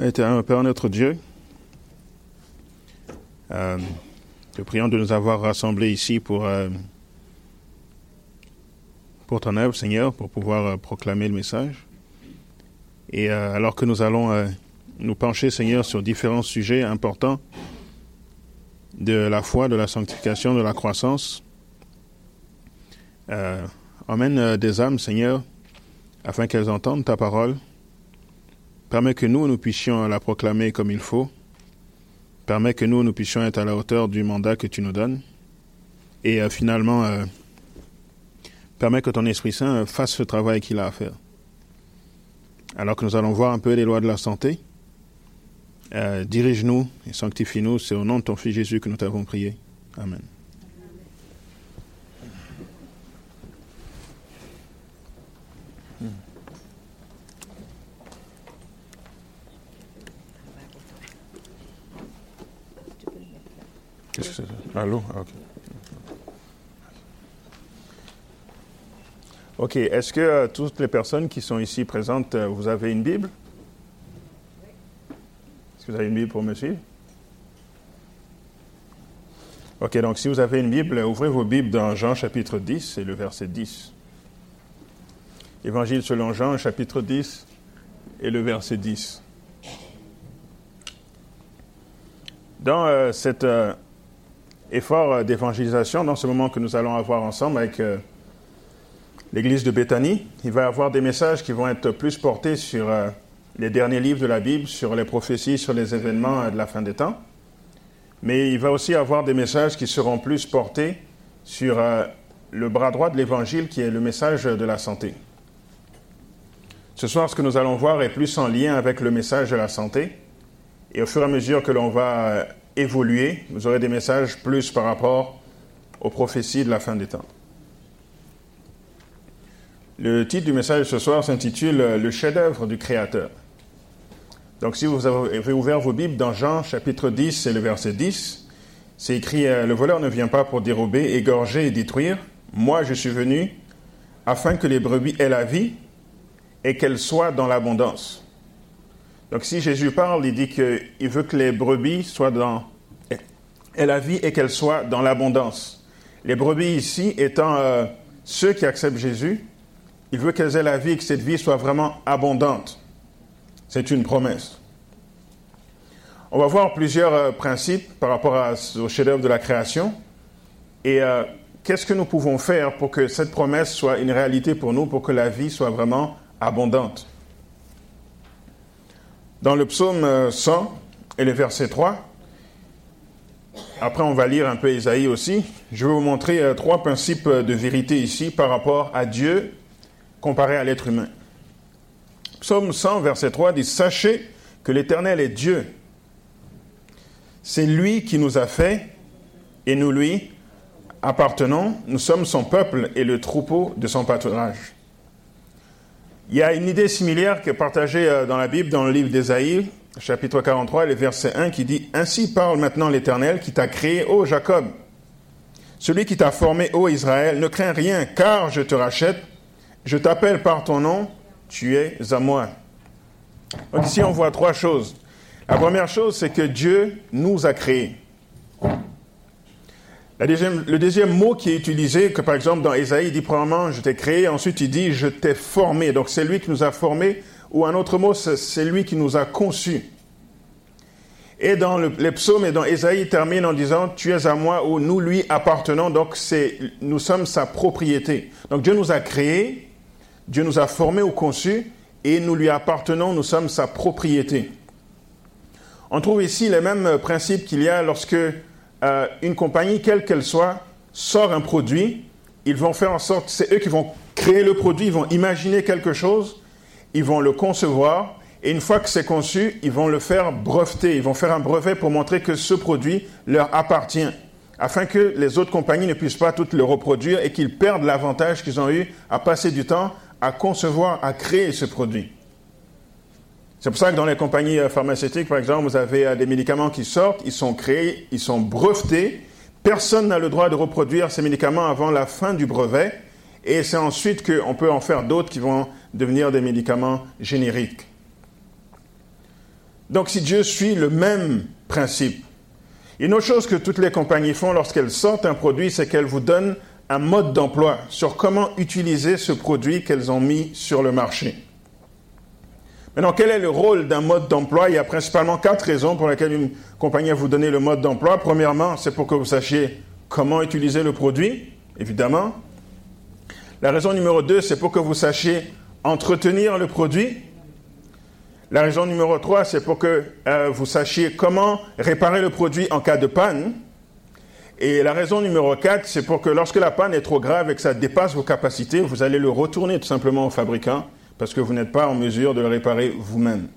Éternel Père notre Dieu, euh, te prions de nous avoir rassemblés ici pour, euh, pour ton œuvre, Seigneur, pour pouvoir euh, proclamer le message. Et euh, alors que nous allons euh, nous pencher, Seigneur, sur différents sujets importants de la foi, de la sanctification, de la croissance, euh, emmène euh, des âmes, Seigneur, afin qu'elles entendent ta parole. Permets que nous, nous puissions la proclamer comme il faut. Permets que nous, nous puissions être à la hauteur du mandat que tu nous donnes. Et euh, finalement, euh, permets que ton Esprit Saint euh, fasse ce travail qu'il a à faire. Alors que nous allons voir un peu les lois de la santé, euh, dirige-nous et sanctifie-nous. C'est au nom de ton Fils Jésus que nous t'avons prié. Amen. Qu'est-ce que c'est ça? Allô? Ah, Ok. Ok, est-ce que euh, toutes les personnes qui sont ici présentes, euh, vous avez une Bible? Est-ce que vous avez une Bible pour me suivre Ok, donc si vous avez une Bible, ouvrez vos Bibles dans Jean chapitre 10 et le verset 10. Évangile selon Jean chapitre 10 et le verset 10. Dans euh, cet euh, effort euh, d'évangélisation, dans ce moment que nous allons avoir ensemble avec euh, l'église de Béthanie, il va y avoir des messages qui vont être plus portés sur euh, les derniers livres de la Bible, sur les prophéties, sur les événements de la fin des temps. Mais il va aussi y avoir des messages qui seront plus portés sur le bras droit de l'évangile qui est le message de la santé. Ce soir, ce que nous allons voir est plus en lien avec le message de la santé. Et au fur et à mesure que l'on va évoluer, vous aurez des messages plus par rapport aux prophéties de la fin des temps. Le titre du message de ce soir s'intitule euh, Le chef-d'œuvre du Créateur. Donc, si vous avez ouvert vos Bibles dans Jean chapitre 10 et le verset 10, c'est écrit euh, Le voleur ne vient pas pour dérober, égorger et détruire. Moi, je suis venu afin que les brebis aient la vie et qu'elles soient dans l'abondance. Donc, si Jésus parle, il dit qu'il veut que les brebis soient dans la vie et qu'elles soient dans l'abondance. Les brebis ici étant euh, ceux qui acceptent Jésus, il veut qu'elles aient la vie et que cette vie soit vraiment abondante. C'est une promesse. On va voir plusieurs euh, principes par rapport au chef-d'œuvre de la création. Et euh, qu'est-ce que nous pouvons faire pour que cette promesse soit une réalité pour nous, pour que la vie soit vraiment abondante? Dans le psaume euh, 100 et le verset 3, après on va lire un peu Isaïe aussi, je vais vous montrer euh, trois principes de vérité ici par rapport à Dieu comparé à l'être humain. Psaume 100, verset 3 dit Sachez que l'Éternel est Dieu. C'est lui qui nous a fait et nous lui appartenons. Nous sommes son peuple et le troupeau de son pâturage. Il y a une idée similaire qui est partagée euh, dans la Bible, dans le livre d'Ésaïe, chapitre 43, le verset 1, qui dit Ainsi parle maintenant l'Éternel qui t'a créé, ô Jacob. Celui qui t'a formé, ô Israël, ne crains rien, car je te rachète. Je t'appelle par ton nom, tu es à moi. Donc ici, on voit trois choses. La première chose, c'est que Dieu nous a créés. Le deuxième mot qui est utilisé, que par exemple dans Ésaïe, il dit premièrement, je t'ai créé, ensuite il dit, je t'ai formé. Donc c'est lui qui nous a formés, ou un autre mot, c'est lui qui nous a conçus. Et dans le, les psaumes et dans Ésaïe, il termine en disant, tu es à moi, ou nous lui appartenons, donc c'est, nous sommes sa propriété. Donc Dieu nous a créés, Dieu nous a formés ou conçus, et nous lui appartenons, nous sommes sa propriété. On trouve ici les mêmes principes qu'il y a lorsque euh, une compagnie, quelle qu'elle soit, sort un produit, ils vont faire en sorte, c'est eux qui vont créer le produit, ils vont imaginer quelque chose, ils vont le concevoir, et une fois que c'est conçu, ils vont le faire breveter, ils vont faire un brevet pour montrer que ce produit leur appartient, afin que les autres compagnies ne puissent pas toutes le reproduire et qu'ils perdent l'avantage qu'ils ont eu à passer du temps à concevoir, à créer ce produit. C'est pour ça que dans les compagnies pharmaceutiques, par exemple, vous avez des médicaments qui sortent, ils sont créés, ils sont brevetés. Personne n'a le droit de reproduire ces médicaments avant la fin du brevet. Et c'est ensuite qu'on peut en faire d'autres qui vont devenir des médicaments génériques. Donc si Dieu suit le même principe, une autre chose que toutes les compagnies font lorsqu'elles sortent un produit, c'est qu'elles vous donnent un mode d'emploi sur comment utiliser ce produit qu'elles ont mis sur le marché. Maintenant, quel est le rôle d'un mode d'emploi? Il y a principalement quatre raisons pour lesquelles une compagnie va vous donner le mode d'emploi. Premièrement, c'est pour que vous sachiez comment utiliser le produit, évidemment. La raison numéro deux, c'est pour que vous sachiez entretenir le produit. La raison numéro trois, c'est pour que euh, vous sachiez comment réparer le produit en cas de panne. Et la raison numéro 4, c'est pour que lorsque la panne est trop grave et que ça dépasse vos capacités, vous allez le retourner tout simplement au fabricant parce que vous n'êtes pas en mesure de le réparer vous-même.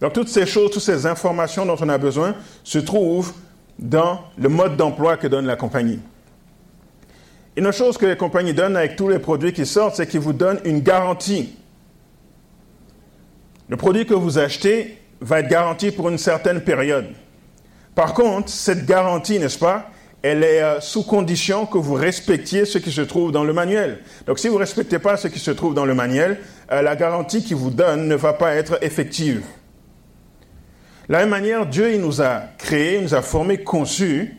Donc toutes ces choses, toutes ces informations dont on a besoin se trouvent dans le mode d'emploi que donne la compagnie. Une autre chose que les compagnies donnent avec tous les produits qui sortent, c'est qu'ils vous donnent une garantie. Le produit que vous achetez va être garanti pour une certaine période. Par contre, cette garantie, n'est-ce pas, elle est euh, sous condition que vous respectiez ce qui se trouve dans le manuel. Donc si vous ne respectez pas ce qui se trouve dans le manuel, euh, la garantie qu'il vous donne ne va pas être effective. De la même manière, Dieu il nous a créés, il nous a formés, conçus.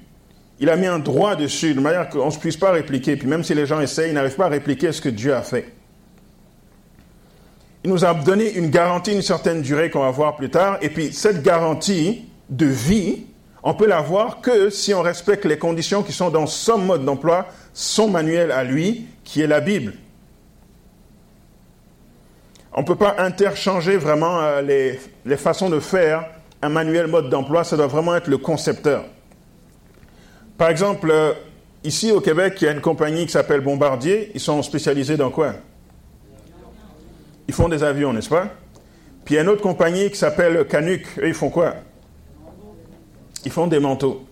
Il a mis un droit dessus, de manière qu'on ne puisse pas répliquer. Puis même si les gens essayent, ils n'arrivent pas à répliquer ce que Dieu a fait. Il nous a donné une garantie, une certaine durée qu'on va voir plus tard. Et puis cette garantie de vie, on peut l'avoir que si on respecte les conditions qui sont dans son mode d'emploi, son manuel à lui, qui est la Bible. On ne peut pas interchanger vraiment euh, les, façons de faire un manuel mode d'emploi, ça doit vraiment être le concepteur. Par exemple, euh, ici au Québec, il y a une compagnie qui s'appelle Bombardier, ils sont spécialisés dans quoi? Ils font des avions, n'est-ce pas? Puis il y a une autre compagnie qui s'appelle Canuck, eux ils font quoi? Ils font des manteaux.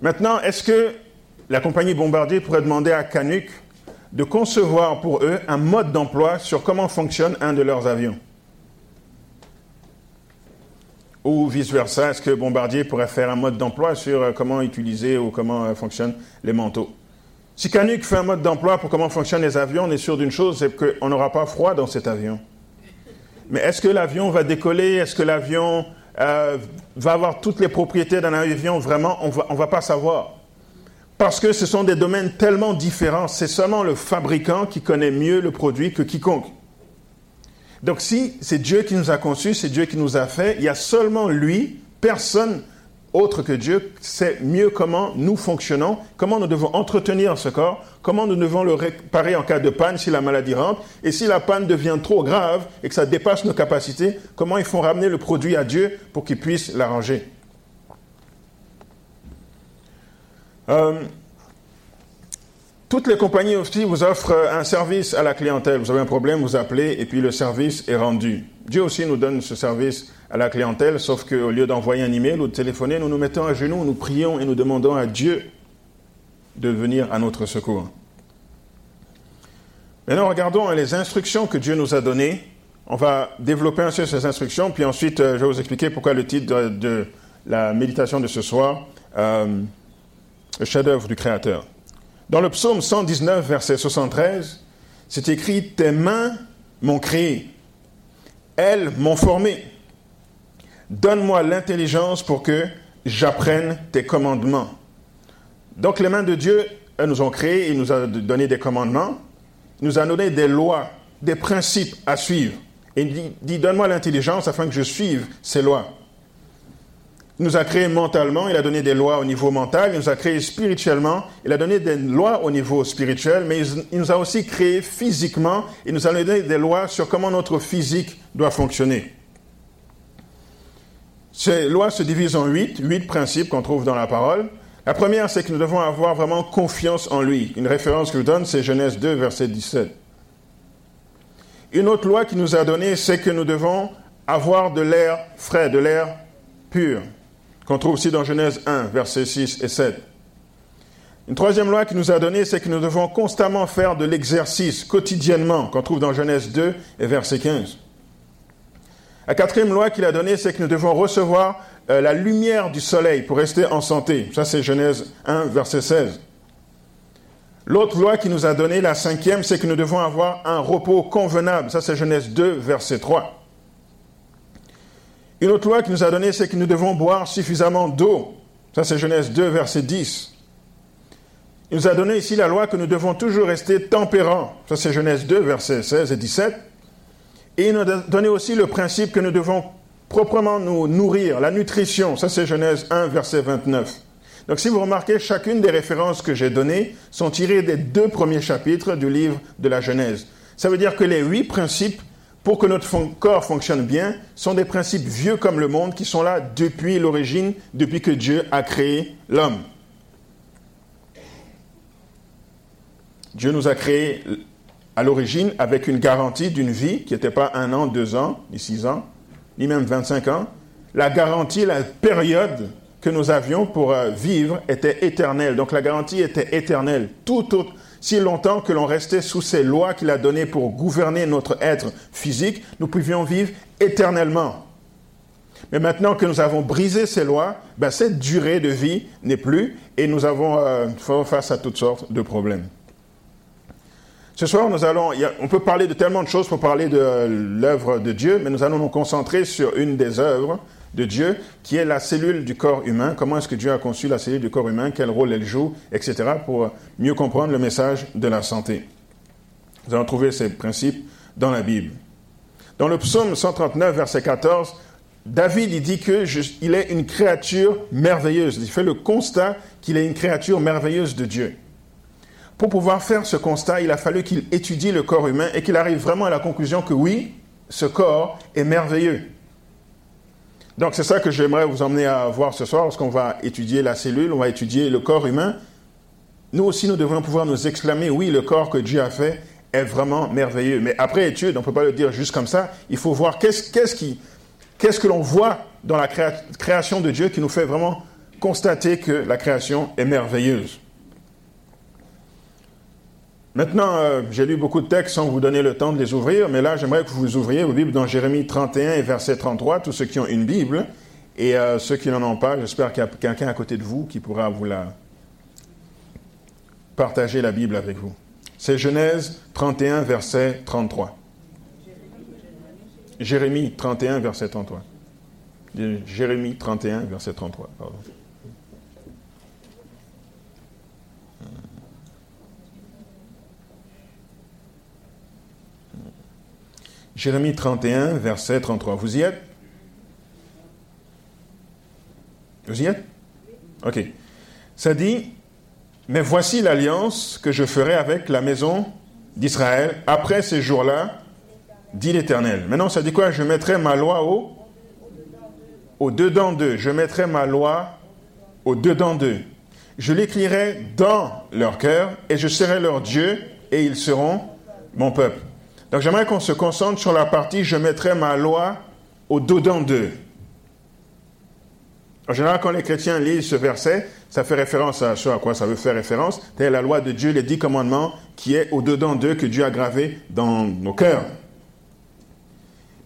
Maintenant, est-ce que la compagnie Bombardier pourrait demander à Canuck de concevoir pour eux un mode d'emploi sur comment fonctionne un de leurs avions? Ou vice-versa, est-ce que Bombardier pourrait faire un mode d'emploi sur euh, comment utiliser ou comment euh, fonctionnent les manteaux? Si Canuck fait un mode d'emploi pour comment fonctionnent les avions, on est sûr d'une chose, c'est qu'on n'aura pas froid dans cet avion. Mais est-ce que l'avion va décoller? Est-ce que l'avion euh, va avoir toutes les propriétés d'un avion, vraiment, on ne va pas savoir. Parce que ce sont des domaines tellement différents. C'est seulement le fabricant qui connaît mieux le produit que quiconque. Donc si c'est Dieu qui nous a conçus, c'est Dieu qui nous a fait, il y a seulement lui, personne autre que Dieu sait mieux comment nous fonctionnons, comment nous devons entretenir ce corps, comment nous devons le réparer en cas de panne si la maladie rentre, et si la panne devient trop grave et que ça dépasse nos capacités, comment il faut ramener le produit à Dieu pour qu'il puisse l'arranger. Euh, toutes les compagnies aussi vous offrent un service à la clientèle. Vous avez un problème, vous appelez et puis le service est rendu. Dieu aussi nous donne ce service à la clientèle, sauf qu'au lieu d'envoyer un email ou de téléphoner, nous nous mettons à genoux, nous prions et nous demandons à Dieu de venir à notre secours. Maintenant, regardons les instructions que Dieu nous a données. On va développer un peu ces instructions, puis ensuite, euh, je vais vous expliquer pourquoi le titre de, la méditation de ce soir, euh, le chef-d'œuvre du Créateur. Dans le psaume 119, verset 73, c'est écrit Tes mains m'ont créé, elles m'ont formé. Donne-moi l'intelligence pour que j'apprenne tes commandements. Donc les mains de Dieu, nous ont créés, il nous a donné des commandements, il nous a donné des lois, des principes à suivre. Et il dit, dit donne-moi l'intelligence afin que je suive ces lois. Il nous a créé mentalement, il a donné des lois au niveau mental, il nous a créé spirituellement, il a donné des lois au niveau spirituel, mais il nous a aussi créé physiquement, il nous a donné des lois sur comment notre physique doit fonctionner. Ces lois se divisent en huit, huit principes qu'on trouve dans la parole. La première, c'est que nous devons avoir vraiment confiance en lui. Une référence que je donne, c'est Genèse 2, verset 17. Une autre loi qu'il nous a donnée, c'est que nous devons avoir de l'air frais, de l'air pur qu'on trouve aussi dans Genèse 1, versets 6 et 7. Une troisième loi qu'il nous a donnée, c'est que nous devons constamment faire de l'exercice quotidiennement, qu'on trouve dans Genèse 2 et verset 15. La quatrième loi qu'il a donnée, c'est que nous devons recevoir euh, la lumière du soleil pour rester en santé. Ça, c'est Genèse 1, verset 16. L'autre loi qu'il nous a donnée, la cinquième, c'est que nous devons avoir un repos convenable. Ça, c'est Genèse 2, verset 3. Une autre loi qu'il nous a donnée, c'est que nous devons boire suffisamment d'eau. Ça, c'est Genèse 2, verset 10. Il nous a donné ici la loi que nous devons toujours rester tempérants. Ça, c'est Genèse 2, versets 16 et 17. Et il nous a donné aussi le principe que nous devons proprement nous nourrir, la nutrition. Ça, c'est Genèse 1, verset 29. Donc, si vous remarquez, chacune des références que j'ai données sont tirées des deux premiers chapitres du livre de la Genèse. Ça veut dire que les huit principes pour que notre corps fonctionne bien sont des principes vieux comme le monde qui sont là depuis l'origine, depuis que Dieu a créé l'homme. Dieu nous a créés à l'origine avec une garantie d'une vie qui n'était pas un an, deux ans, ni six ans, ni même 25 ans. La garantie, la période que nous avions pour euh, vivre était éternelle. Donc la garantie était éternelle. Tout autre, si longtemps que l'on restait sous ces lois qu'il a données pour gouverner notre être physique, nous pouvions vivre éternellement. Mais maintenant que nous avons brisé ces lois, ben cette durée de vie n'est plus et nous avons euh, face à toutes sortes de problèmes. Ce soir, nous allons, on peut parler de tellement de choses pour parler de l'œuvre de Dieu, mais nous allons nous concentrer sur une des œuvres de Dieu, qui est la cellule du corps humain. Comment est-ce que Dieu a conçu la cellule du corps humain, quel rôle elle joue, etc., pour mieux comprendre le message de la santé. Nous allons trouver ces principes dans la Bible. Dans le psaume 139, verset 14, David il dit qu'il est une créature merveilleuse. Il fait le constat qu'il est une créature merveilleuse de Dieu. Pour pouvoir faire ce constat, il a fallu qu'il étudie le corps humain et qu'il arrive vraiment à la conclusion que oui, ce corps est merveilleux. Donc c'est ça que j'aimerais vous emmener à voir ce soir, lorsqu'on va étudier la cellule, on va étudier le corps humain. Nous aussi, nous devrions pouvoir nous exclamer, oui, le corps que Dieu a fait est vraiment merveilleux. Mais après étude, on ne peut pas le dire juste comme ça, il faut voir qu'est-ce, qu'est-ce que l'on voit dans la création de Dieu qui nous fait vraiment constater que la création est merveilleuse. Maintenant, euh, j'ai lu beaucoup de textes sans vous donner le temps de les ouvrir, mais là, j'aimerais que vous ouvriez vos Bibles dans Jérémie 31 et verset 33, tous ceux qui ont une Bible, et euh, ceux qui n'en ont pas, j'espère qu'il y a quelqu'un à côté de vous qui pourra vous la partager la Bible avec vous. C'est Genèse 31, verset 33. Jérémie 31, verset 33. Jérémie 31, verset 33, pardon. Jérémie 31, verset 33. Vous y êtes? Vous y êtes? Ok. Ça dit, mais voici l'alliance que je ferai avec la maison d'Israël après ces jours-là, dit l'Éternel. Maintenant, ça dit quoi? Je mettrai ma loi au, au dedans d'eux. Je mettrai ma loi au dedans d'eux. Je l'écrirai dans leur cœur et je serai leur Dieu et ils seront mon peuple. Donc j'aimerais qu'on se concentre sur la partie je mettrai ma loi au dedans d'eux. En général, quand les chrétiens lisent ce verset, ça fait référence à ce à quoi ça veut faire référence. C'est la loi de Dieu, les dix commandements qui est au dedans d'eux que Dieu a gravé dans nos cœurs.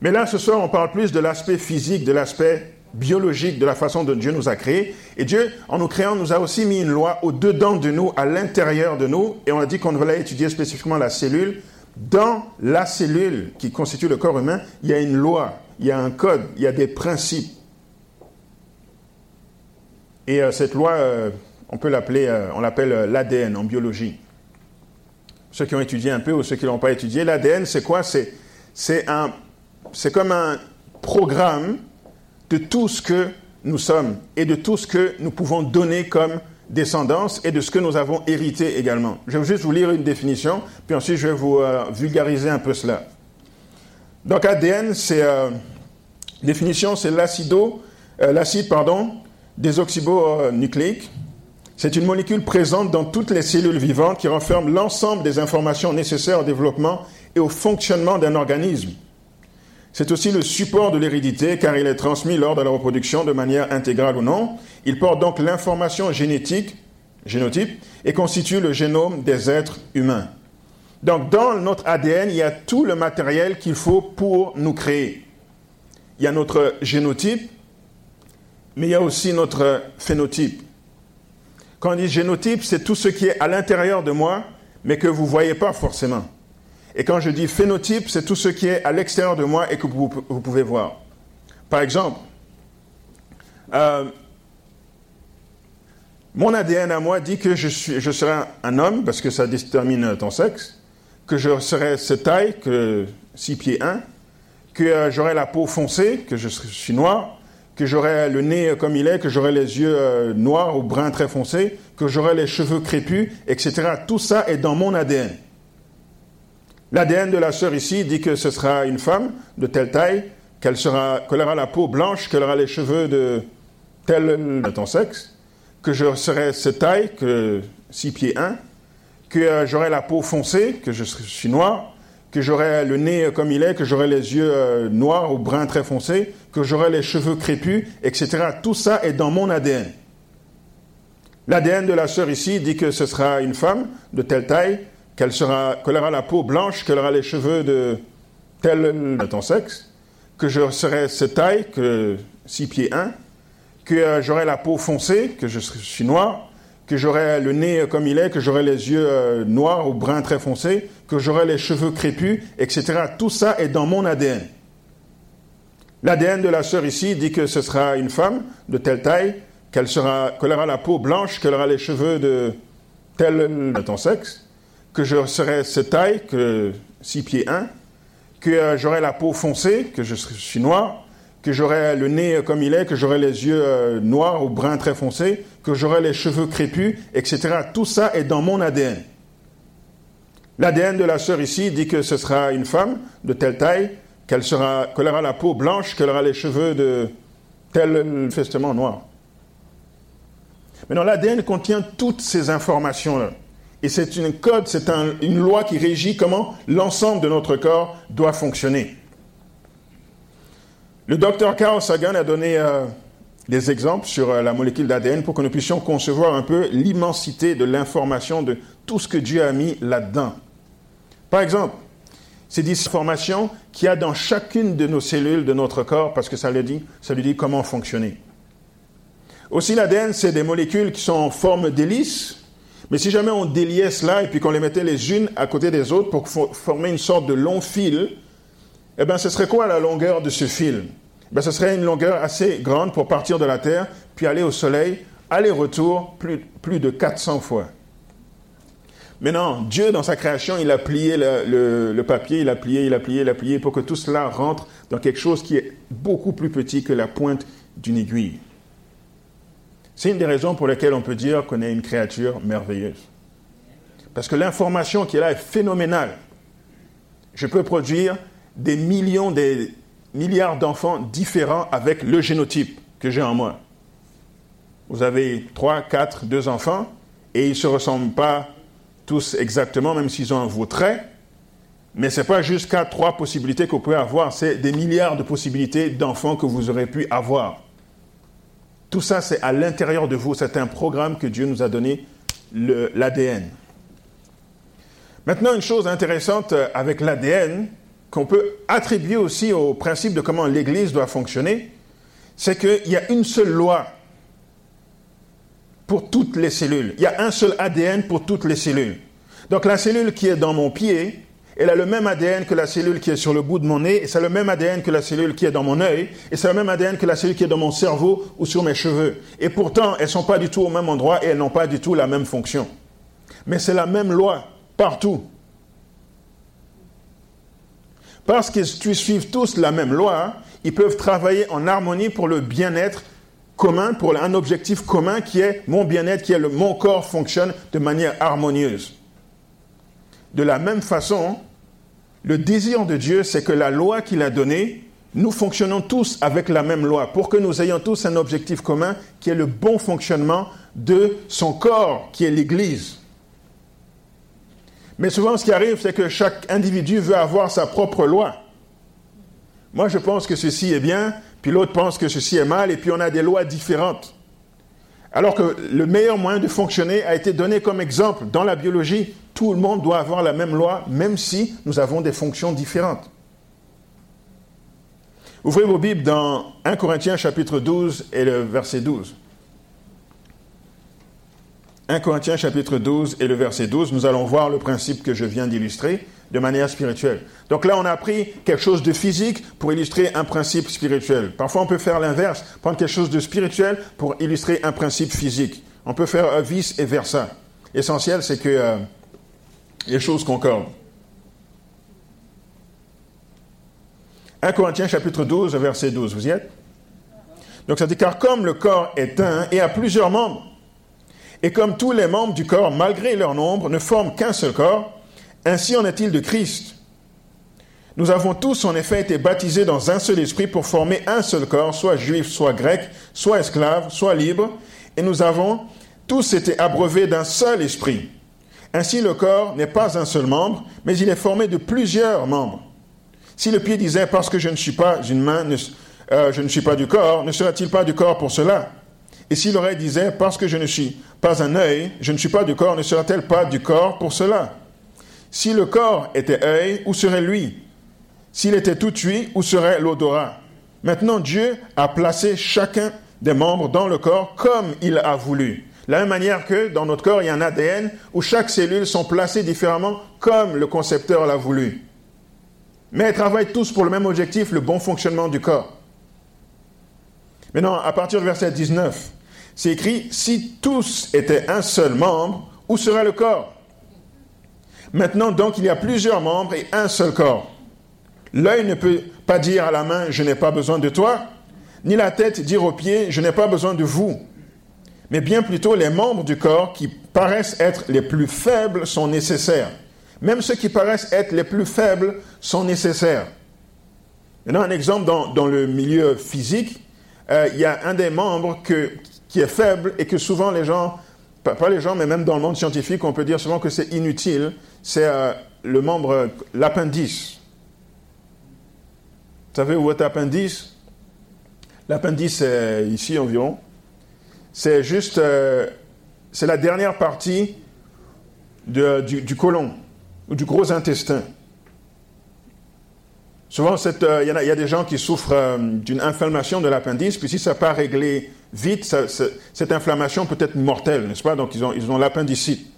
Mais là, ce soir, on parle plus de l'aspect physique, de l'aspect biologique, de la façon dont Dieu nous a créés. Et Dieu, en nous créant, nous a aussi mis une loi au dedans de nous, à l'intérieur de nous. Et on a dit qu'on voulait étudier spécifiquement la cellule dans la cellule qui constitue le corps humain, il y a une loi, il y a un code, il y a des principes. Et euh, cette loi, euh, on peut l'appeler, euh, on l'appelle l'ADN en biologie. Ceux qui ont étudié un peu ou ceux qui ne l'ont pas étudié, l'ADN, c'est quoi? C'est, c'est, un, c'est comme un programme de tout ce que nous sommes et de tout ce que nous pouvons donner comme descendance et de ce que nous avons hérité également. Je vais juste vous lire une définition, puis ensuite je vais vous euh, vulgariser un peu cela. Donc ADN, c'est euh, définition, c'est euh, l'acide pardon, désoxybonucléique. C'est une molécule présente dans toutes les cellules vivantes qui renferme l'ensemble des informations nécessaires au développement et au fonctionnement d'un organisme. C'est aussi le support de l'hérédité car il est transmis lors de la reproduction de manière intégrale ou non. Il porte donc l'information génétique, génotype, et constitue le génome des êtres humains. Donc dans notre ADN, il y a tout le matériel qu'il faut pour nous créer. Il y a notre génotype, mais il y a aussi notre phénotype. Quand on dit génotype, c'est tout ce qui est à l'intérieur de moi, mais que vous ne voyez pas forcément. Et quand je dis phénotype, c'est tout ce qui est à l'extérieur de moi et que vous, pouvez voir. Par exemple, euh, mon ADN à moi dit que je, serai un homme, parce que ça détermine ton sexe, que je serai cette taille, que 6 pieds 1, que euh, j'aurai la peau foncée, que je suis noir, que j'aurai le nez comme il est, que j'aurai les yeux euh, noirs ou bruns très foncés, que j'aurai les cheveux crépus, etc. Tout ça est dans mon ADN. L'ADN de la sœur ici dit que ce sera une femme de telle taille, qu'elle aura la peau blanche, qu'elle aura les cheveux de tel de ton sexe, que je serai cette taille, que 6 pieds 1, que j'aurai la peau foncée, que je suis noir, que j'aurai le nez comme il est, que j'aurai les yeux euh, noirs ou bruns très foncés, que j'aurai les cheveux crépus, etc. Tout ça est dans mon ADN. L'ADN de la sœur ici dit que ce sera une femme de telle taille, qu'elle sera, qu'elle aura la peau blanche, qu'elle aura les cheveux de tel de ton sexe, que je serai cette taille, que 6 pieds 1, que j'aurai la peau foncée, que je suis noir, que j'aurai le nez comme il est, que j'aurai les yeux euh, noirs ou bruns très foncés, que j'aurai les cheveux crépus, etc. Tout ça est dans mon ADN. L'ADN de la sœur ici dit que ce sera une femme de telle taille, qu'elle sera, qu'elle aura la peau blanche, qu'elle aura les cheveux de tel de ton sexe, que je serai cette taille, que 6 pieds 1, que euh, j'aurai la peau foncée, que je suis noir, que j'aurai le nez comme il est, que j'aurai les yeux euh, noirs ou bruns très foncés, que j'aurai les cheveux crépus, etc. Tout ça est dans mon ADN. L'ADN de la sœur ici dit que ce sera une femme de telle taille, qu'elle sera, qu'elle aura la peau blanche, qu'elle aura les cheveux de tel festement noir. Maintenant, l'ADN contient toutes ces informations-là. Et c'est une code, c'est une loi qui régit comment l'ensemble de notre corps doit fonctionner. Le docteur Carl Sagan a donné euh, des exemples sur euh, la molécule d'ADN pour que nous puissions concevoir un peu l'immensité de l'information, de tout ce que Dieu a mis là-dedans. Par exemple, c'est des informations qu'il y a dans chacune de nos cellules de notre corps parce que ça lui dit, ça lui dit comment fonctionner. Aussi, l'ADN, c'est des molécules qui sont en forme d'hélice, mais si jamais on déliait cela et puis qu'on les mettait les unes à côté des autres pour former une sorte de long fil, eh bien, ce serait quoi la longueur de ce fil? Ben, Ce serait une longueur assez grande pour partir de la Terre, puis aller au Soleil, aller-retour plus, plus de 400 fois. Maintenant, Dieu, dans sa création, il a plié le, papier, il a plié, il a plié, il a plié, pour que tout cela rentre dans quelque chose qui est beaucoup plus petit que la pointe d'une aiguille. C'est une des raisons pour lesquelles on peut dire qu'on est une créature merveilleuse. Parce que l'information qui est là est phénoménale. Je peux produire des millions, des milliards d'enfants différents avec le génotype que j'ai en moi. Vous avez trois, quatre, deux enfants et ils ne se ressemblent pas tous exactement, même s'ils ont un vos trait. Mais ce n'est pas jusqu'à trois possibilités que vous pouvez avoir, c'est des milliards de possibilités d'enfants que vous aurez pu avoir. Tout ça, c'est à l'intérieur de vous. C'est un programme que Dieu nous a donné, l'ADN. Maintenant, une chose intéressante avec l'ADN, qu'on peut attribuer aussi au principe de comment l'Église doit fonctionner, c'est qu'il y a une seule loi pour toutes les cellules. Il y a un seul ADN pour toutes les cellules. Donc la cellule qui est dans mon pied, elle a le même ADN que la cellule qui est sur le bout de mon nez, et c'est le même ADN que la cellule qui est dans mon œil, et c'est le même ADN que la cellule qui est dans mon cerveau ou sur mes cheveux. Et pourtant, elles ne sont pas du tout au même endroit et elles n'ont pas du tout la même fonction. Mais c'est la même loi partout. Parce qu'ils suivent tous la même loi, ils peuvent travailler en harmonie pour le bien-être commun, pour un objectif commun qui est mon bien-être, qui est le, mon corps fonctionne de manière harmonieuse. De la même façon, le désir de Dieu, c'est que la loi qu'il a donnée, nous fonctionnons tous avec la même loi, pour que nous ayons tous un objectif commun qui est le bon fonctionnement de son corps, qui est l'Église. Mais souvent, ce qui arrive, c'est que chaque individu veut avoir sa propre loi. Moi, je pense que ceci est bien, puis l'autre pense que ceci est mal, et puis on a des lois différentes. Alors que le meilleur moyen de fonctionner a été donné comme exemple dans la biologie. Tout le monde doit avoir la même loi, même si nous avons des fonctions différentes. Ouvrez vos Bibles dans 1 Corinthiens chapitre 12 et le verset 12. 1 Corinthiens chapitre 12 et le verset 12, nous allons voir le principe que je viens d'illustrer, de manière spirituelle. Donc là, on a pris quelque chose de physique pour illustrer un principe spirituel. Parfois, on peut faire l'inverse, prendre quelque chose de spirituel pour illustrer un principe physique. On peut faire vice et versa. L'essentiel, c'est que euh, les choses concordent. 1 Corinthiens chapitre 12, verset 12, vous y êtes? Donc ça dit, car comme le corps est un et a plusieurs membres, et comme tous les membres du corps, malgré leur nombre, ne forment qu'un seul corps, ainsi en est-il de Christ. Nous avons tous en effet été baptisés dans un seul esprit pour former un seul corps, soit juif, soit grec, soit esclave, soit libre, et nous avons tous été abreuvés d'un seul esprit. Ainsi le corps n'est pas un seul membre, mais il est formé de plusieurs membres. Si le pied disait parce que je ne suis pas une main, euh, je ne suis pas du corps, ne serait-il pas du corps pour cela? Et si l'oreille disait parce que je ne suis pas un œil, je ne suis pas du corps, ne serait-elle pas du corps pour cela? Si le corps était œil, où serait lui? S'il était tout tué, où serait l'odorat? Maintenant, Dieu a placé chacun des membres dans le corps comme il a voulu. De la même manière que dans notre corps, il y a un ADN où chaque cellule sont placées différemment comme le concepteur l'a voulu. Mais ils travaillent tous pour le même objectif, le bon fonctionnement du corps. Maintenant, à partir du verset 19, c'est écrit, si tous étaient un seul membre, où serait le corps? Maintenant, donc, il y a plusieurs membres et un seul corps. L'œil ne peut pas dire à la main, je n'ai pas besoin de toi, ni la tête dire aux pieds, je n'ai pas besoin de vous. Mais bien plutôt, les membres du corps qui paraissent être les plus faibles sont nécessaires. Même ceux qui paraissent être les plus faibles sont nécessaires. Maintenant, un exemple dans, le milieu physique, euh, il y a un des membres qui est faible et que souvent les gens, pas, les gens, mais même dans le monde scientifique, on peut dire souvent que c'est inutile, c'est euh, le membre, l'appendice. Vous savez où est l'appendice? L'appendice, c'est ici environ. C'est juste, euh, c'est la dernière partie du, du côlon ou du gros intestin. Souvent, euh, il y, a des gens qui souffrent d'une inflammation de l'appendice, puis si ça n'est pas réglé vite, cette inflammation peut être mortelle, n'est-ce pas? Donc, ils ont l'appendicite.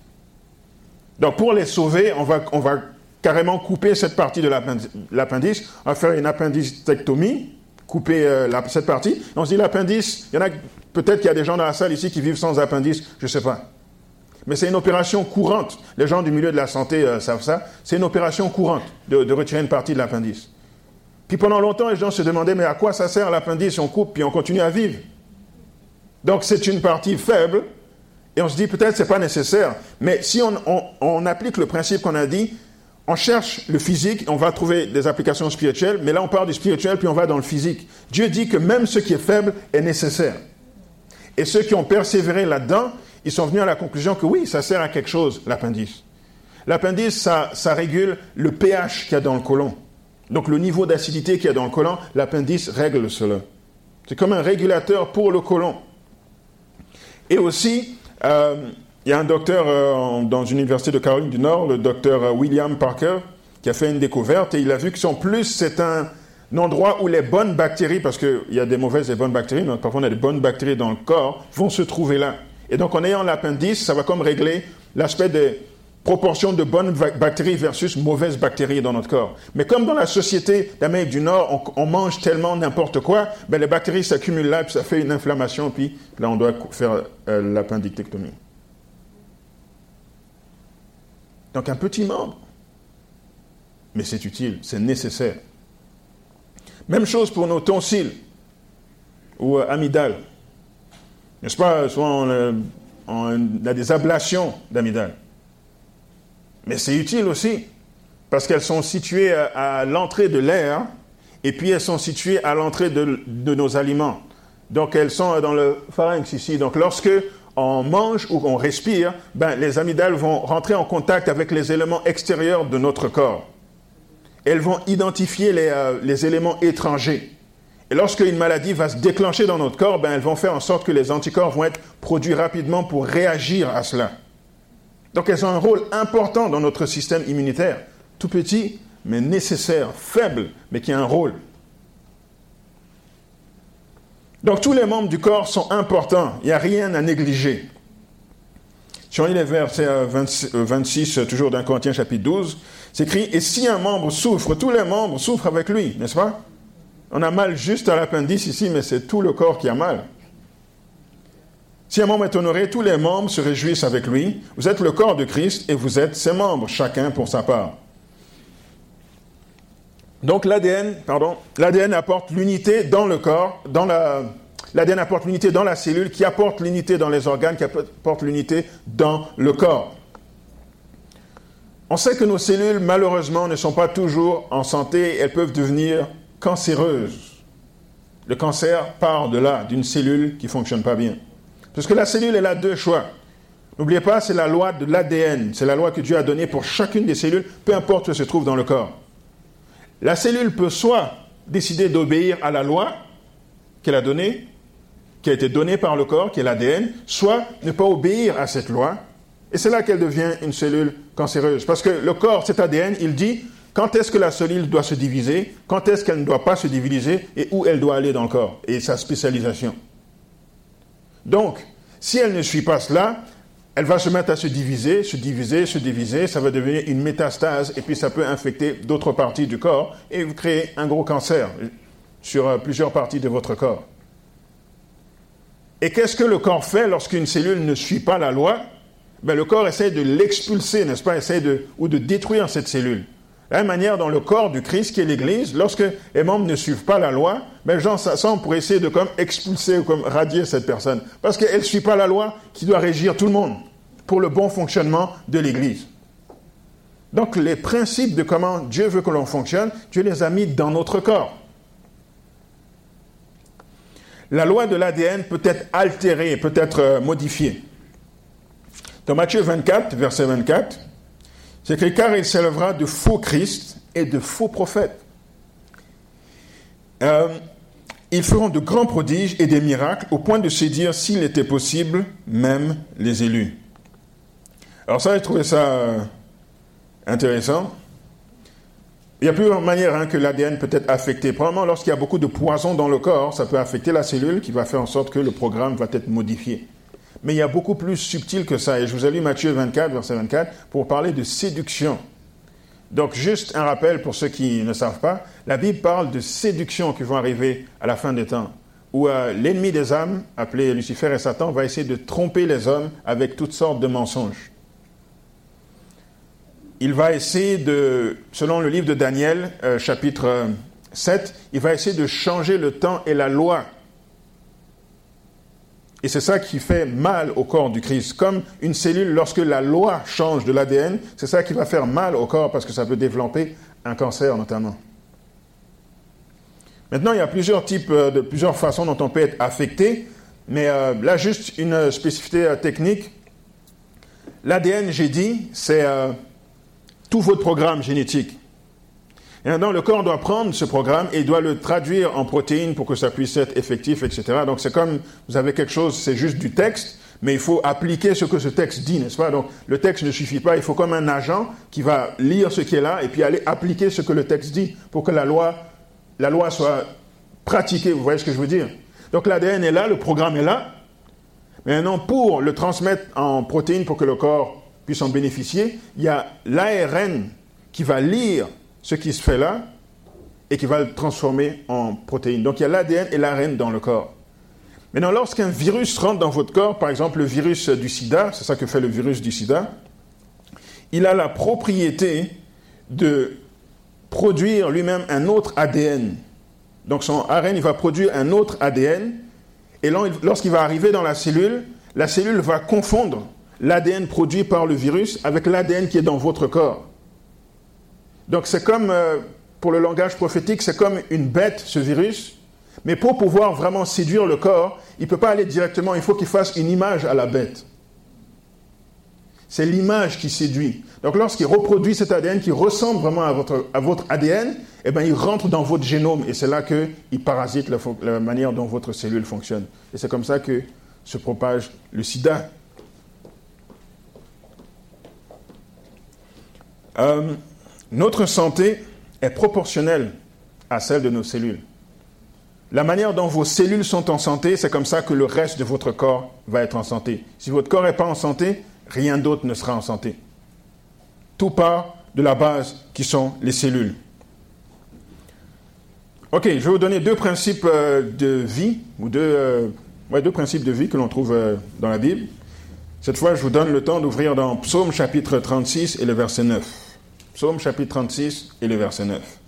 Donc, pour les sauver, on va, on va carrément couper cette partie de l'appendice. On va faire une appendicectomie, couper euh, cette partie. on se dit l'appendice, il y en a peut-être qu'il y a des gens dans la salle ici qui vivent sans appendice, je ne sais pas. Mais c'est une opération courante. Les gens du milieu de la santé euh, savent ça. C'est une opération courante de, retirer une partie de l'appendice. Puis pendant longtemps, les gens se demandaient, mais à quoi ça sert l'appendice On coupe, puis on continue à vivre. Donc c'est une partie faible, et on se dit peut-être c'est pas nécessaire. Mais si on, applique le principe qu'on a dit, on cherche le physique, on va trouver des applications spirituelles, mais là on part du spirituel, puis on va dans le physique. Dieu dit que même ce qui est faible est nécessaire. Et ceux qui ont persévéré là-dedans, ils sont venus à la conclusion que oui, ça sert à quelque chose, l'appendice. L'appendice, ça, ça régule le pH qu'il y a dans le côlon. Donc le niveau d'acidité qu'il y a dans le côlon, l'appendice règle cela. C'est comme un régulateur pour le côlon. Et aussi, euh, il y a un docteur euh, dans une université de Caroline du Nord, le docteur euh, William Parker, qui a fait une découverte et il a vu que son plus, c'est un, endroit où les bonnes bactéries, parce qu'il y a des mauvaises et bonnes bactéries, mais parfois on a des bonnes bactéries dans le corps, vont se trouver là. Et donc, en ayant l'appendice, ça va comme régler l'aspect des proportions de bonnes bactéries versus mauvaises bactéries dans notre corps. Mais comme dans la société d'Amérique du Nord, on, mange tellement n'importe quoi, ben les bactéries s'accumulent là, puis ça fait une inflammation, puis là, on doit faire euh, l'appendictectomie. Donc, un petit membre. Mais c'est utile, c'est nécessaire. Même chose pour nos tonsilles ou euh, amygdales. N'est-ce pas? Souvent, on, a des ablations d'amygdales. Mais c'est utile aussi, parce qu'elles sont situées à, l'entrée de l'air, et puis elles sont situées à l'entrée de, nos aliments. Donc elles sont dans le pharynx ici. Donc lorsque on mange ou on respire, ben, les amygdales vont rentrer en contact avec les éléments extérieurs de notre corps. Elles vont identifier les, euh, éléments étrangers. Et lorsque une maladie va se déclencher dans notre corps, ben, elles vont faire en sorte que les anticorps vont être produits rapidement pour réagir à cela. Donc elles ont un rôle important dans notre système immunitaire, tout petit, mais nécessaire, faible, mais qui a un rôle. Donc tous les membres du corps sont importants, il n'y a rien à négliger. Si on lit les versets 26, euh, euh, toujours d'un Corinthiens chapitre 12, C'est écrit, et si un membre souffre, tous les membres souffrent avec lui, n'est-ce pas? On a mal juste à l'appendice ici, mais c'est tout le corps qui a mal. Si un membre est honoré, tous les membres se réjouissent avec lui. Vous êtes le corps de Christ et vous êtes ses membres, chacun pour sa part. Donc l'ADN, pardon, l'ADN apporte l'unité dans le corps, dans la, l'ADN apporte l'unité dans la cellule, qui apporte l'unité dans les organes, qui apporte l'unité dans le corps. On sait que nos cellules, malheureusement, ne sont pas toujours en santé, elles peuvent devenir cancéreuses. Le cancer part de là, d'une cellule qui ne fonctionne pas bien. Parce que la cellule, elle a deux choix. N'oubliez pas, c'est la loi de l'ADN. C'est la loi que Dieu a donnée pour chacune des cellules, peu importe où elle se trouve dans le corps. La cellule peut soit décider d'obéir à la loi qu'elle a donnée, qui a été donnée par le corps, qui est l'ADN, soit ne pas obéir à cette loi. Et c'est là qu'elle devient une cellule cancéreuse. Parce que le corps, cet ADN, il dit quand est-ce que la cellule doit se diviser, quand est-ce qu'elle ne doit pas se diviser? Et où elle doit aller dans le corps, et sa spécialisation. Donc, si elle ne suit pas cela, elle va se mettre à se diviser, se diviser, se diviser, ça va devenir une métastase et puis ça peut infecter d'autres parties du corps et vous créez un gros cancer sur euh, plusieurs parties de votre corps. Et qu'est-ce que le corps fait lorsqu'une cellule ne suit pas la loi? Ben, Le corps essaie de l'expulser, n'est-ce pas, essaie ou de détruire cette cellule. La même manière, dans le corps du Christ, qui est l'Église, lorsque les membres ne suivent pas la loi, les gens s'assemblent pour essayer de comme expulser ou comme radier cette personne. Parce qu'elle ne suit pas la loi qui doit régir tout le monde pour le bon fonctionnement de l'Église. Donc les principes de comment Dieu veut que l'on fonctionne, Dieu les a mis dans notre corps. La loi de l'ADN peut être altérée, peut être euh, modifiée. Dans Matthieu 24, verset 24, c'est que car il s'élèvera de faux Christ et de faux prophètes. Euh, ils feront de grands prodiges et des miracles au point de se dire s'il était possible, même les élus. Alors ça, j'ai trouvé ça euh, intéressant. Il y a plusieurs manières hein, que l'ADN peut être affecté. Premièrement, lorsqu'il y a beaucoup de poison dans le corps, ça peut affecter la cellule qui va faire en sorte que le programme va être modifié mais il y a beaucoup plus subtil que ça. Et je vous ai lu Matthieu 24, verset 24, pour parler de séduction. Donc, juste un rappel pour ceux qui ne savent pas, la Bible parle de séduction qui vont arriver à la fin des temps, où euh, l'ennemi des âmes, appelé Lucifer et Satan, va essayer de tromper les hommes avec toutes sortes de mensonges. Il va essayer de, selon le livre de Daniel, euh, chapitre 7, il va essayer de changer le temps et la loi et c'est ça qui fait mal au corps du Christ. Comme une cellule, lorsque la loi change de l'ADN, c'est ça qui va faire mal au corps parce que ça peut développer un cancer notamment. Maintenant, il y a plusieurs types, euh, de plusieurs façons dont on peut être affecté, mais euh, là, juste une spécificité euh, technique. L'ADN, j'ai dit, c'est tout votre programme génétique. Et maintenant, le corps doit prendre ce programme et doit le traduire en protéines pour que ça puisse être effectif, etc. Donc c'est comme vous avez quelque chose, c'est juste du texte, mais il faut appliquer ce que ce texte dit, n'est-ce pas? Donc le texte ne suffit pas, il faut comme un agent qui va lire ce qui est là et puis aller appliquer ce que le texte dit pour que la loi, la loi soit pratiquée. Vous voyez ce que je veux dire? Donc l'ADN est là, le programme est là. Maintenant, pour le transmettre en protéines pour que le corps puisse en bénéficier, il y a l'ARN qui va lire ce qui se fait là et qui va le transformer en protéines. Donc il y a l'ADN et l'ARN dans le corps. Maintenant, lorsqu'un virus rentre dans votre corps, par exemple le virus du sida, c'est ça que fait le virus du sida, il a la propriété de produire lui-même un autre ADN. Donc son ARN, il va produire un autre ADN, et lorsqu'il va arriver dans la cellule, la cellule va confondre l'ADN produit par le virus avec l'ADN qui est dans votre corps. Donc c'est comme, euh, pour le langage prophétique, c'est comme une bête, ce virus. Mais pour pouvoir vraiment séduire le corps, il ne peut pas aller directement, il faut qu'il fasse une image à la bête. C'est l'image qui séduit. Donc lorsqu'il reproduit cet ADN qui ressemble vraiment à votre, à votre ADN, eh bien, il rentre dans votre génome et c'est là qu'il parasite la, la, manière dont votre cellule fonctionne. Et c'est comme ça que se propage le sida. Euh, notre santé est proportionnelle à celle de nos cellules. La manière dont vos cellules sont en santé, c'est comme ça que le reste de votre corps va être en santé. Si votre corps n'est pas en santé, rien d'autre ne sera en santé. Tout part de la base qui sont les cellules. Ok, je vais vous donner deux principes euh, de vie, ou deux, euh, deux principes de vie que l'on trouve euh, dans la Bible. Cette fois, je vous donne le temps d'ouvrir dans Psaume chapitre 36 et le verset 9. Psaume chapitre 36 et le verset 9.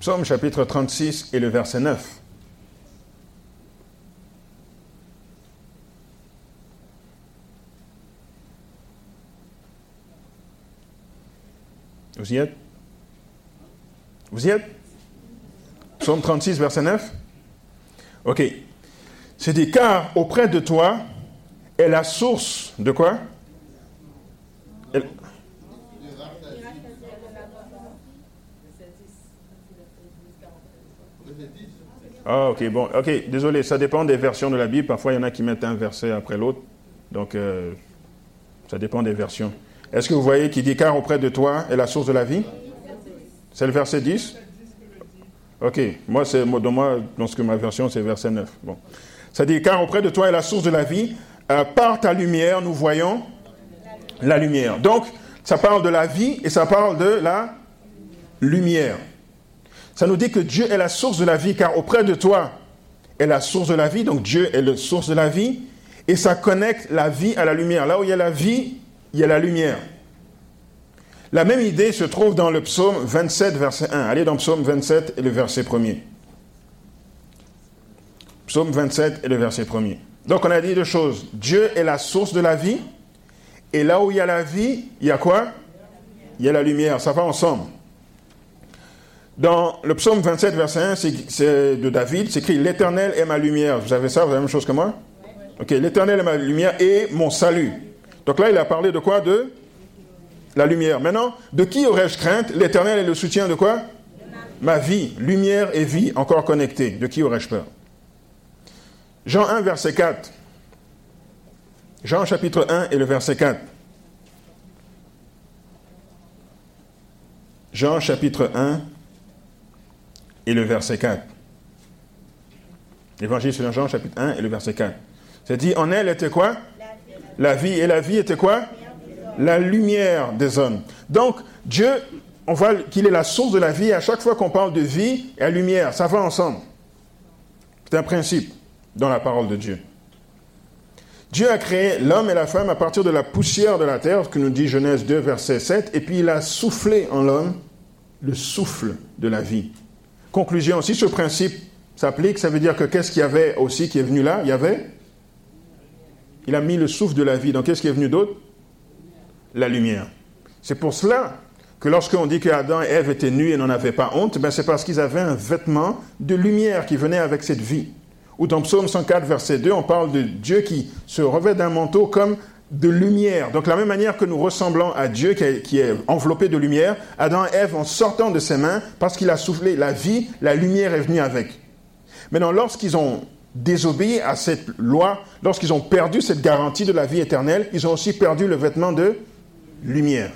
Psaume chapitre 36 et le verset 9. Vous y êtes? Vous y êtes? Psaume 36, verset 9 Ok. C'est dit, car auprès de toi est la source de quoi? Ah, ok, bon, ok, désolé, ça dépend des versions de la Bible. Parfois, il y en a qui mettent un verset après l'autre. Donc, euh, ça dépend des versions. Est-ce que vous voyez qui dit car auprès de toi est la source de la vie? C'est le verset 10 Ok, moi, c'est, moi, dans ma version, c'est verset 9. Bon. Ça dit car auprès de toi est la source de la vie. Par ta lumière, nous voyons la lumière. Donc, ça parle de la vie et ça parle de la lumière. Ça nous dit que Dieu est la source de la vie, car auprès de toi est la source de la vie, donc Dieu est la source de la vie, et ça connecte la vie à la lumière. Là où il y a la vie, il y a la lumière. La même idée se trouve dans le psaume 27, verset 1. Allez dans le psaume 27 et le verset 1er. Psaume 27 et le verset 1er. Donc on a dit deux choses. Dieu est la source de la vie, et là où il y a la vie, il y a quoi? Il y a la lumière. Ça va ensemble. Dans le psaume 27, verset 1, c'est de David, c'est écrit L'Éternel est ma lumière. Vous avez ça, vous avez la même chose que moi? Ok, l'Éternel est ma lumière et mon salut. Donc là, il a parlé de quoi? De la lumière. Maintenant, de qui aurais-je crainte? L'Éternel est le soutien de quoi? Ma vie. Lumière et vie encore connectées. De qui aurais-je peur? Jean 1, verset 4. Jean chapitre 1 et le verset 4. Jean chapitre 1 et le verset 4. L'évangile selon Jean, chapitre 1 et le verset 4. C'est dit, en elle était quoi? La vie. Et la vie était quoi? La lumière des hommes. Donc, Dieu, on voit qu'il est la source de la vie. À chaque fois qu'on parle de vie et la lumière, ça va ensemble. C'est un principe dans la parole de Dieu. Dieu a créé l'homme et la femme à partir de la poussière de la terre, que nous dit Genèse 2, verset 7, et puis il a soufflé en l'homme le souffle de la vie. Conclusion, si ce principe s'applique, ça veut dire que qu'est-ce qu'il y avait aussi qui est venu là? Il y avait? Il a mis le souffle de la vie. Donc qu'est-ce qui est venu d'autre? La lumière. C'est pour cela que lorsqu'on dit que Adam et Ève étaient nus et n'en avaient pas honte, ben c'est parce qu'ils avaient un vêtement de lumière qui venait avec cette vie. Ou dans Psaume 104, verset 2, on parle de Dieu qui se revêt d'un manteau comme de lumière. Donc, la même manière que nous ressemblons à Dieu qui est, enveloppé de lumière, Adam et Ève, en sortant de ses mains, parce qu'il a soufflé la vie, la lumière est venue avec. Maintenant, lorsqu'ils ont désobéi à cette loi, lorsqu'ils ont perdu cette garantie de la vie éternelle, ils ont aussi perdu le vêtement de lumière.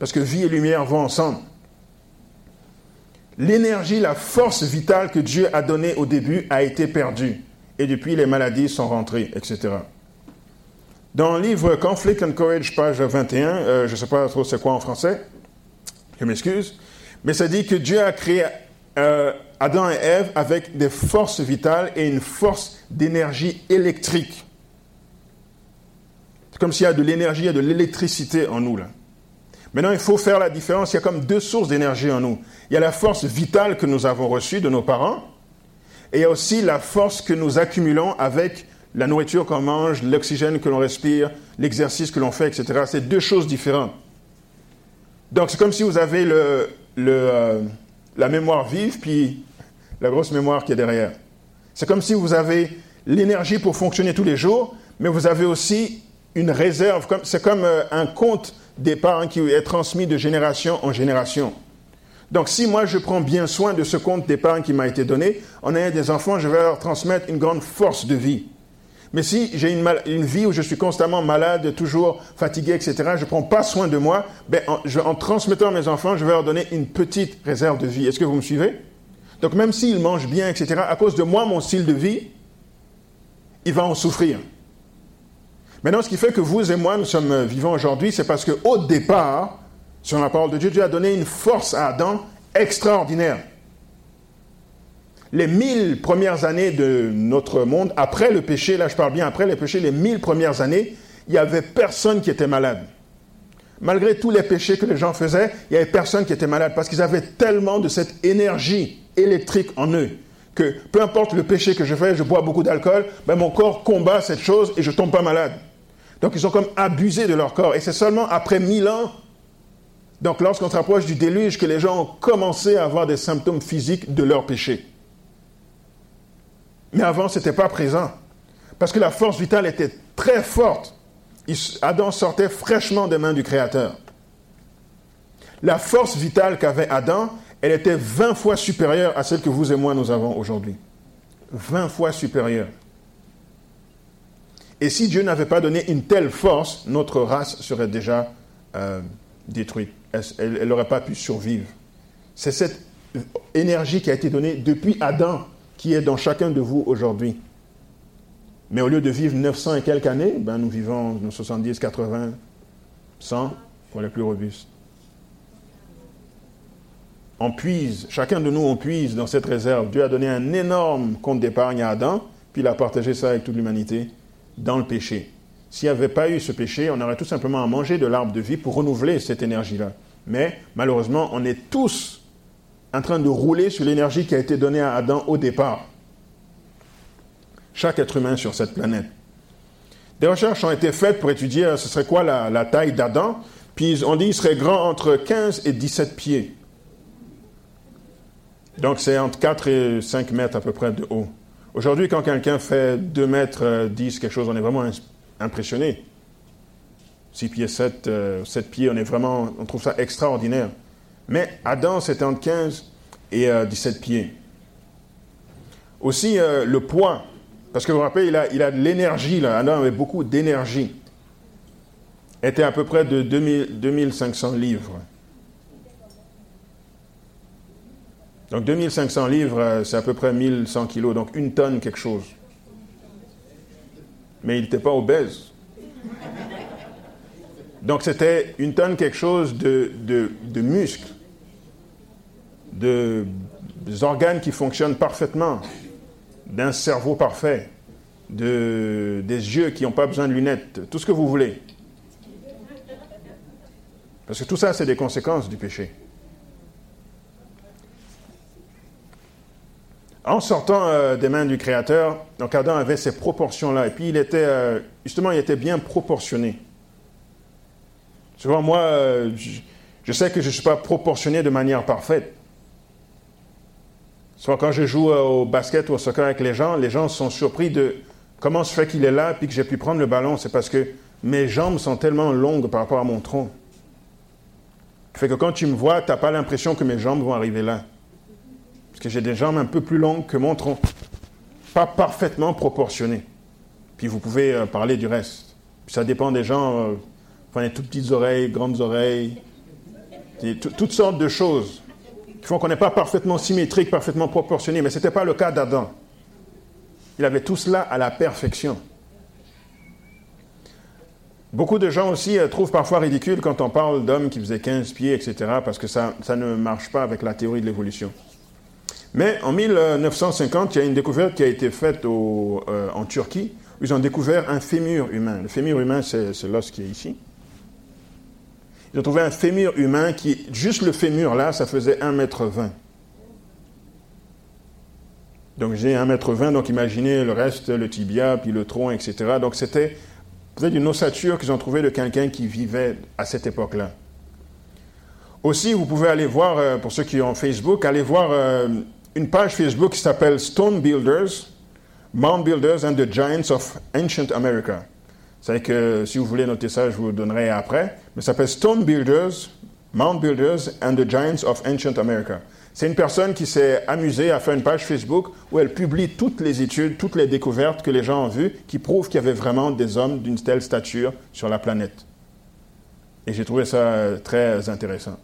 Parce que vie et lumière vont ensemble. L'énergie, la force vitale que Dieu a donnée au début a été perdue. Et depuis, les maladies sont rentrées, etc. Dans le livre Conflict and Courage, page 21, euh, je ne sais pas trop c'est quoi en français, je m'excuse, mais ça dit que Dieu a créé euh, Adam et Ève avec des forces vitales et une force d'énergie électrique. C'est comme s'il y a de l'énergie, il y a de l'électricité en nous là. Maintenant, il faut faire la différence. Il y a comme deux sources d'énergie en nous. Il y a la force vitale que nous avons reçue de nos parents, et il y a aussi la force que nous accumulons avec la nourriture qu'on mange, l'oxygène que l'on respire, l'exercice que l'on fait, etc. C'est deux choses différentes. Donc c'est comme si vous avez le, euh, la mémoire vive, puis la grosse mémoire qui est derrière. C'est comme si vous avez l'énergie pour fonctionner tous les jours, mais vous avez aussi une réserve. C'est comme euh, un compte d'épargne qui est transmis de génération en génération. Donc, si moi je prends bien soin de ce compte d'épargne qui m'a été donné, en ayant des enfants, je vais leur transmettre une grande force de vie. Mais si j'ai une, vie où je suis constamment malade, toujours fatigué, etc., je ne prends pas soin de moi, ben, en, transmettant à mes enfants, je vais leur donner une petite réserve de vie. Est-ce que vous me suivez? Donc même s'ils mangent bien, etc., à cause de moi, mon style de vie, il va en souffrir. Maintenant, ce qui fait que vous et moi, nous sommes vivants aujourd'hui, c'est parce qu'au départ, sur la parole de Dieu, Dieu a donné une force à Adam extraordinaire. Les mille premières années de notre monde, après le péché, là je parle bien après le péché, les mille premières années, il n'y avait personne qui était malade. Malgré tous les péchés que les gens faisaient, il n'y avait personne qui était malade parce qu'ils avaient tellement de cette énergie électrique en eux que peu importe le péché que je fais, je bois beaucoup d'alcool, ben mon corps combat cette chose et je tombe pas malade. Donc ils ont comme abusé de leur corps. Et c'est seulement après mille ans, donc lorsqu'on se rapproche du déluge, que les gens ont commencé à avoir des symptômes physiques de leur péché. Mais avant, ce n'était pas présent. Parce que la force vitale était très forte. Adam sortait fraîchement des mains du Créateur. La force vitale qu'avait Adam, elle était 20 fois supérieure à celle que vous et moi nous avons aujourd'hui. 20 fois supérieure. Et si Dieu n'avait pas donné une telle force, notre race serait déjà euh, détruite. Elle n'aurait pas pu survivre? C'est cette énergie qui a été donnée depuis Adam qui est dans chacun de vous aujourd'hui. Mais au lieu de vivre 900 et quelques années, ben nous vivons 70, 80, 100 pour les plus robustes on puise, chacun de nous, on puise dans cette réserve. Dieu a donné un énorme compte d'épargne à Adam, puis il a partagé ça avec toute l'humanité dans le péché. S'il n'y avait pas eu ce péché, on aurait tout simplement à manger de l'arbre de vie pour renouveler cette énergie-là. Mais malheureusement, on est tous en train de rouler sur l'énergie qui a été donnée à Adam au départ. Chaque être humain sur cette planète. Des recherches ont été faites pour étudier euh, ce serait quoi la, la taille d'Adam. Puis on dit qu'il serait grand entre 15 et 17 pieds. Donc, c'est entre 4 et 5 mètres à peu près de haut. Aujourd'hui, quand quelqu'un fait 2 mètres 10, euh, quelque chose, on est vraiment impressionné. 6 pieds 7, 7 euh, pieds, on est vraiment, on trouve ça extraordinaire. Mais Adam, c'était entre 15 et 17 euh, pieds. Aussi, le poids, parce que vous vous rappelez, il a, il a de l'énergie, là. Adam avait beaucoup d'énergie. Était à peu près de 2000, 2500 livres. Donc 2500 livres, euh, c'est à peu près 1100 kilos, donc une tonne quelque chose. Mais il n'était pas obèse. Donc c'était une tonne quelque chose de, muscles, de, des organes qui fonctionnent parfaitement, d'un cerveau parfait, de, des yeux qui n'ont pas besoin de lunettes, tout ce que vous voulez. Parce que tout ça, c'est des conséquences du péché. En sortant euh, des mains du Créateur, donc Adam avait ces proportions-là. Et puis il était, euh, justement, il était bien proportionné. Souvent, moi, euh, je, sais que je ne suis pas proportionné de manière parfaite. Soit quand je joue au basket ou au soccer avec les gens, les gens sont surpris de comment se fait qu'il est là puis que j'ai pu prendre le ballon. C'est parce que mes jambes sont tellement longues par rapport à mon tronc. Fait que quand tu me vois, tu n'as pas l'impression que mes jambes vont arriver là. Parce que j'ai des jambes un peu plus longues que mon tronc. Pas parfaitement proportionnées. Puis vous pouvez euh, parler du reste. ça dépend des gens. Euh, enfin, toutes petites oreilles, grandes oreilles. toutes sortes de choses qui font qu'on n'est pas parfaitement symétrique, parfaitement proportionné. Mais ce n'était pas le cas d'Adam. Il avait tout cela à la perfection. Beaucoup de gens aussi euh, trouvent parfois ridicule quand on parle d'hommes qui faisaient 15 pieds, etc., parce que ça ne marche pas avec la théorie de l'évolution. Mais en 1950, il y a une découverte qui a été faite euh, en Turquie. Ils ont découvert un fémur humain. Le fémur humain, c'est l'os qui est ici. Ils ont trouvé un fémur humain qui, juste le fémur là, ça faisait 1m20. Donc j'ai 1m20, donc imaginez le reste, le tibia, puis le tronc, etc. Donc c'était peut-être une ossature qu'ils ont trouvé de quelqu'un qui vivait à cette époque-là. Aussi, vous pouvez aller voir, euh, pour ceux qui ont Facebook, aller voir euh, une page Facebook qui s'appelle Stone Builders, Mound Builders and the Giants of Ancient America. C'est que si vous voulez noter ça, je vous le donnerai après. Mais ça s'appelle Stone Builders, Mound Builders and the Giants of Ancient America. C'est une personne qui s'est amusée à faire une page Facebook où elle publie toutes les études, toutes les découvertes que les gens ont vues qui prouvent qu'il y avait vraiment des hommes d'une telle stature sur la planète. Et j'ai trouvé ça très intéressant.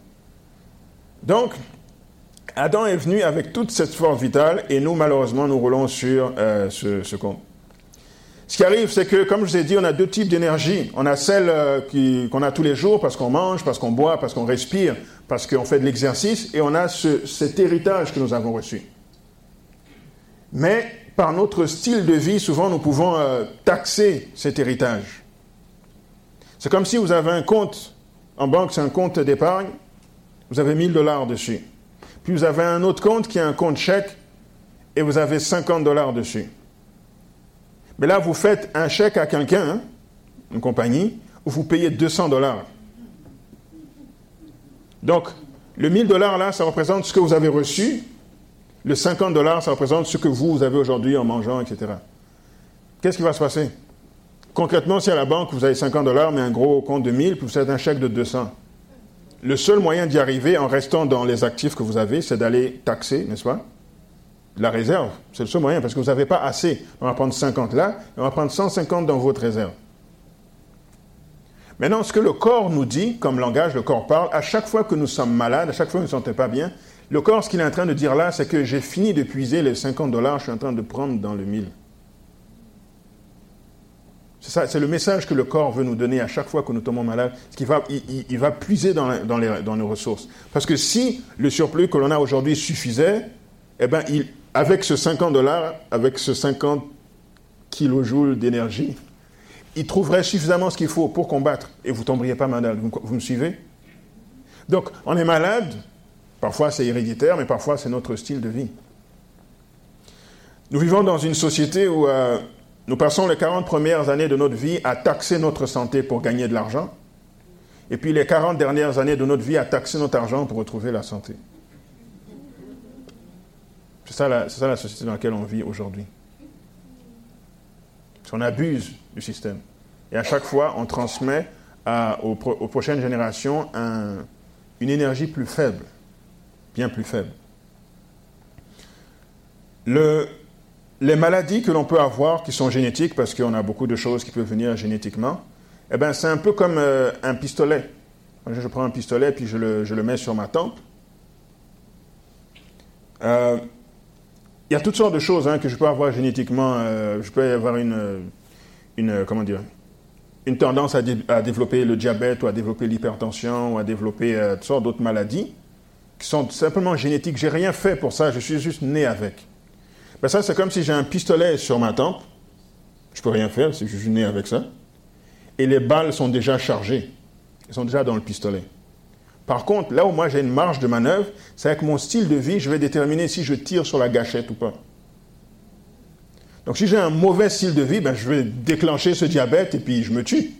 Donc, Adam est venu avec toute cette force vitale et nous, malheureusement, nous roulons sur euh, ce, compte. Ce qui arrive, c'est que, comme je vous ai dit, on a deux types d'énergie. On a celle euh, qu'on a tous les jours parce qu'on mange, parce qu'on boit, parce qu'on respire, parce qu'on fait de l'exercice, et on a cet héritage que nous avons reçu. Mais par notre style de vie, souvent, nous pouvons euh, taxer cet héritage. C'est comme si vous avez un compte en banque, c'est un compte d'épargne, vous avez 1000 dollars dessus. Puis vous avez un autre compte qui est un compte chèque, et vous avez 50 dollars dessus. Mais là, vous faites un chèque à quelqu'un, hein, une compagnie, où vous payez 200 dollars. Donc, le 1000 dollars là, ça représente ce que vous avez reçu. Le 50 dollars, ça représente ce que vous, avez aujourd'hui en mangeant, etc. Qu'est-ce qui va se passer? Concrètement, si à la banque, vous avez 50 dollars, mais un gros compte de 1000, puis vous faites un chèque de 200. Le seul moyen d'y arriver en restant dans les actifs que vous avez, c'est d'aller taxer, n'est-ce pas? La réserve. C'est le seul moyen parce que vous n'avez pas assez. On va prendre 50 là et on va prendre 150 dans votre réserve. Maintenant, ce que le corps nous dit, comme langage, le corps parle, à chaque fois que nous sommes malades, à chaque fois que nous ne nous sentons pas bien, le corps, ce qu'il est en train de dire là, c'est que j'ai fini de puiser les 50 dollars, je suis en train de prendre dans le 1000. C'est le message que le corps veut nous donner à chaque fois que nous tombons malades. qu'il va, il, va puiser dans, les, dans nos ressources. Parce que si le surplus que l'on a aujourd'hui suffisait, eh bien, il, avec ce 50 dollars, avec ce 50 kilojoules d'énergie, il trouverait suffisamment ce qu'il faut pour combattre et vous tomberiez pas malade. Vous, me suivez? Donc, on est malade, parfois c'est héréditaire, mais parfois c'est notre style de vie. Nous vivons dans une société où euh, nous passons les 40 premières années de notre vie à taxer notre santé pour gagner de l'argent, et puis les 40 dernières années de notre vie à taxer notre argent pour retrouver la santé. C'est ça, la, société dans laquelle on vit aujourd'hui. On abuse du système. Et à chaque fois, on transmet aux, prochaines générations une énergie plus faible, bien plus faible. Les maladies que l'on peut avoir qui sont génétiques, parce qu'on a beaucoup de choses qui peuvent venir génétiquement, eh ben, c'est un peu comme euh, un pistolet. Je prends un pistolet puis je le, mets sur ma tempe. Euh, il y a toutes sortes de choses hein, que je peux avoir génétiquement. Euh, je peux avoir une, tendance à, développer le diabète ou à développer l'hypertension ou à développer toutes sortes d'autres maladies qui sont simplement génétiques. J'ai rien fait pour ça, je suis juste né avec. Ben ça, c'est comme si j'ai un pistolet sur ma tempe. Je peux rien faire, si je suis né avec ça. Et les balles sont déjà chargées. Elles sont déjà dans le pistolet. Par contre, là où moi j'ai une marge de manœuvre, c'est avec mon style de vie, je vais déterminer si je tire sur la gâchette ou pas. Donc si j'ai un mauvais style de vie, ben, je vais déclencher ce diabète et puis je me tue.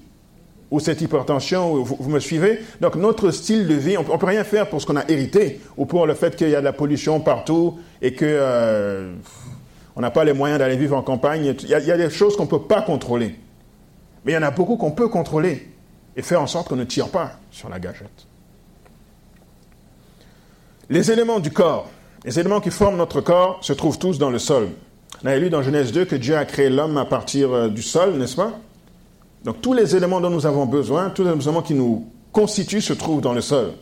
Ou cette hypertension, vous, me suivez? Donc notre style de vie, on ne peut rien faire pour ce qu'on a hérité, ou pour le fait qu'il y a de la pollution partout et que euh, on n'a pas les moyens d'aller vivre en campagne. Il y, a, des choses qu'on ne peut pas contrôler. Mais il y en a beaucoup qu'on peut contrôler et faire en sorte qu'on ne tire pas sur la gâchette. Les éléments du corps, les éléments qui forment notre corps, se trouvent tous dans le sol. On a lu dans Genèse 2 que Dieu a créé l'homme à partir euh, du sol, n'est-ce pas? Donc tous les éléments dont nous avons besoin, tous les éléments qui nous constituent se trouvent dans le sol.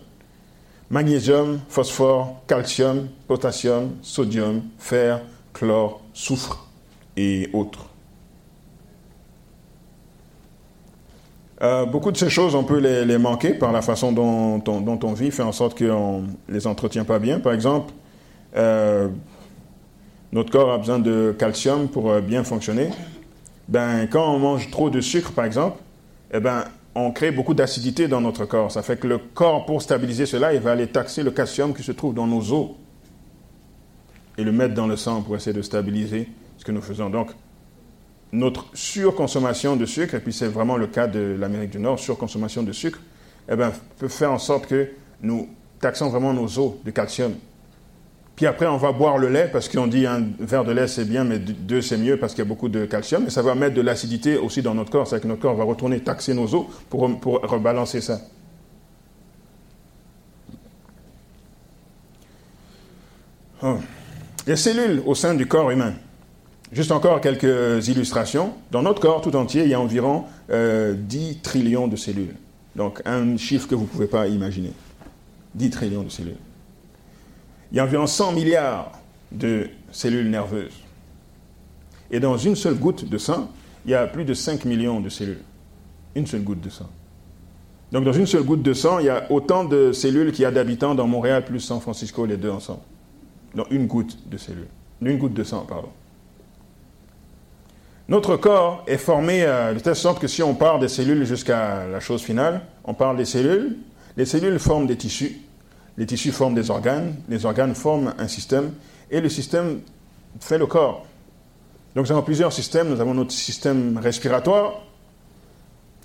Magnésium, phosphore, calcium, potassium, sodium, fer, chlore, soufre et autres. Euh, beaucoup de ces choses, on peut les, manquer par la façon dont, on vit, fait en sorte qu'on ne les entretient pas bien. Par exemple, euh, notre corps a besoin de calcium pour euh, bien fonctionner. Ben, quand on mange trop de sucre, par exemple, eh ben, on crée beaucoup d'acidité dans notre corps. Ça fait que le corps, pour stabiliser cela, il va aller taxer le calcium qui se trouve dans nos os et le mettre dans le sang pour essayer de stabiliser ce que nous faisons. Donc, notre surconsommation de sucre, et puis c'est vraiment le cas de l'Amérique du Nord, surconsommation de sucre, eh ben, peut faire en sorte que nous taxons vraiment nos os de calcium. Puis après, on va boire le lait parce qu'on dit un verre de lait c'est bien, mais deux c'est mieux parce qu'il y a beaucoup de calcium. Et ça va mettre de l'acidité aussi dans notre corps. C'est-à-dire que notre corps va retourner taxer nos os pour, pour rebalancer ça. Oh. Les cellules au sein du corps humain. Juste encore quelques illustrations. Dans notre corps tout entier, il y a environ 10 euh, trillions de cellules. Donc un chiffre que vous ne pouvez pas imaginer. 10 trillions de cellules. Il y a environ 100 milliards de cellules nerveuses. Et dans une seule goutte de sang, il y a plus de 5 millions de cellules. Une seule goutte de sang. Donc dans une seule goutte de sang, il y a autant de cellules qu'il y a d'habitants dans Montréal plus San Francisco, les deux ensemble. Dans une goutte de goutte de sang, pardon. Notre corps est formé euh, de telle sorte que si on part des cellules jusqu'à la chose finale, on parle des cellules. Les cellules forment des tissus. Les tissus forment des organes. Les organes forment un système. Et le système fait le corps. Donc nous avons plusieurs systèmes. Nous avons notre système respiratoire,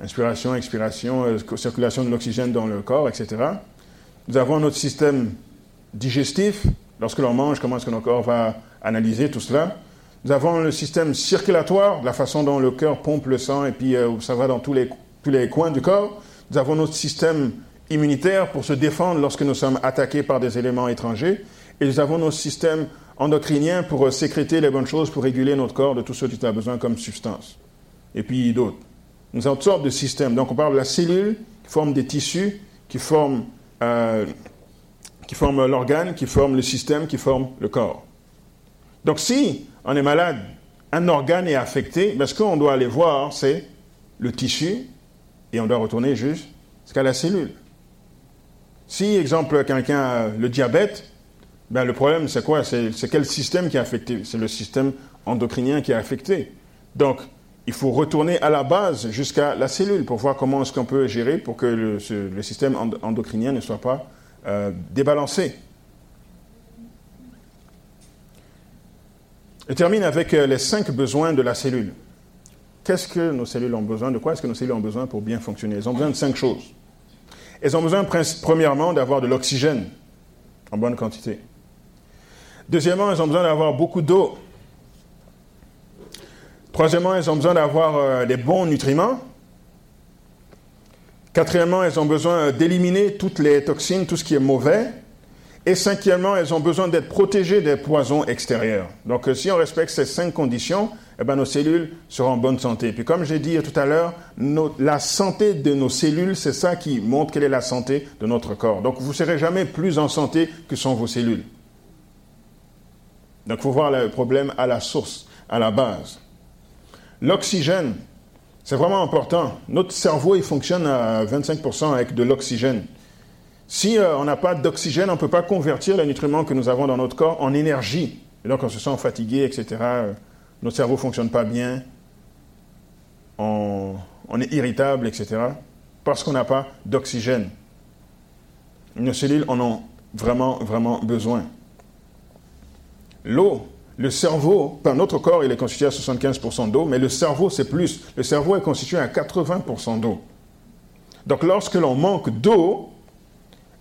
inspiration, expiration, euh, circulation de l'oxygène dans le corps, etc. Nous avons notre système digestif. Lorsque l'on mange, comment est-ce que notre corps va analyser tout cela? Nous avons le système circulatoire, la façon dont le cœur pompe le sang et puis euh, ça va dans tous les, tous les coins du corps. Nous avons notre système immunitaire pour se défendre lorsque nous sommes attaqués par des éléments étrangers. Et nous avons notre système endocrinien pour euh, sécréter les bonnes choses, pour réguler notre corps de tout ce dont il a besoin comme substance. Et puis d'autres. Nous avons toutes sortes de systèmes. Donc on parle de la cellule qui forme des tissus, qui forme, euh, qui forme l'organe, qui forme le système, qui forme le corps. Donc si on est malade, un organe est affecté, mais ce qu'on doit aller voir, c'est le tissu, et on doit retourner jusqu'à la cellule. Si, exemple, quelqu'un a le diabète, ben le problème, c'est quoi? C'est, quel système qui est affecté? C'est le système endocrinien qui est affecté. Donc, il faut retourner à la base jusqu'à la cellule pour voir comment est-ce qu'on peut gérer pour que le, système endocrinien ne soit pas euh, débalancé. Je termine avec euh, les cinq besoins de la cellule. Qu'est-ce que nos cellules ont besoin De quoi est-ce que nos cellules ont besoin pour bien fonctionner? Elles ont besoin de cinq choses. Elles ont besoin, premièrement, d'avoir de l'oxygène en bonne quantité. Deuxièmement, elles ont besoin d'avoir beaucoup d'eau. Troisièmement, elles ont besoin d'avoir euh, des bons nutriments. Quatrièmement, elles ont besoin d'éliminer toutes les toxines, tout ce qui est mauvais. Et cinquièmement, elles ont besoin d'être protégées des poisons extérieurs. Donc, euh, si on respecte ces cinq conditions, eh ben, nos cellules seront en bonne santé. Puis, comme j'ai dit tout à l'heure, la santé de nos cellules, c'est ça qui montre quelle est la santé de notre corps. Donc, vous ne serez jamais plus en santé que sont vos cellules. Donc, il faut voir le problème à la source, à la base. L'oxygène, c'est vraiment important. Notre cerveau, il fonctionne à 25% avec de l'oxygène. Si euh, on n'a pas d'oxygène, on ne peut pas convertir les nutriments que nous avons dans notre corps en énergie. Et donc on se sent fatigué, etc. Euh, notre cerveau ne fonctionne pas bien. On, est irritable, etc. Parce qu'on n'a pas d'oxygène. Nos cellules en ont vraiment, vraiment besoin. L'eau, le cerveau, notre corps, il est constitué à 75% d'eau, mais le cerveau, c'est plus. Le cerveau est constitué à 80% d'eau. Donc lorsque l'on manque d'eau,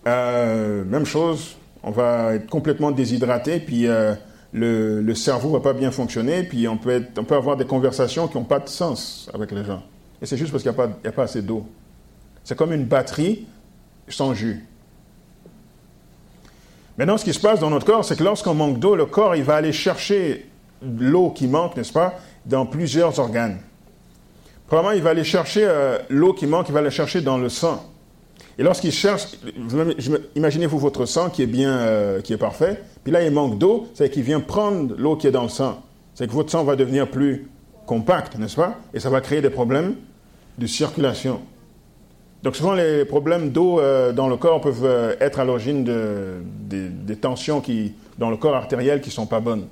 euh, même chose, on va être complètement déshydraté, puis euh, le, cerveau va pas bien fonctionner, puis on peut, on peut avoir des conversations qui n'ont pas de sens avec les gens. Et c'est juste parce qu'il n'y a, a, pas assez d'eau. C'est comme une batterie sans jus. Maintenant, ce qui se passe dans notre corps, c'est que lorsqu'on manque d'eau, le corps, il va aller chercher l'eau qui manque, n'est-ce pas, dans plusieurs organes. Premièrement, il va aller chercher euh, l'eau qui manque, il va la chercher dans le sang. Et lorsqu'il cherche, imaginez-vous votre sang qui est bien, euh, qui est parfait, puis là il manque d'eau, c'est qu'il vient prendre l'eau qui est dans le sang. C'est que votre sang va devenir plus compact, n'est-ce pas Et ça va créer des problèmes de circulation. Donc souvent les problèmes d'eau euh, dans le corps peuvent euh, être à l'origine de, des tensions qui, dans le corps artériel qui ne sont pas bonnes.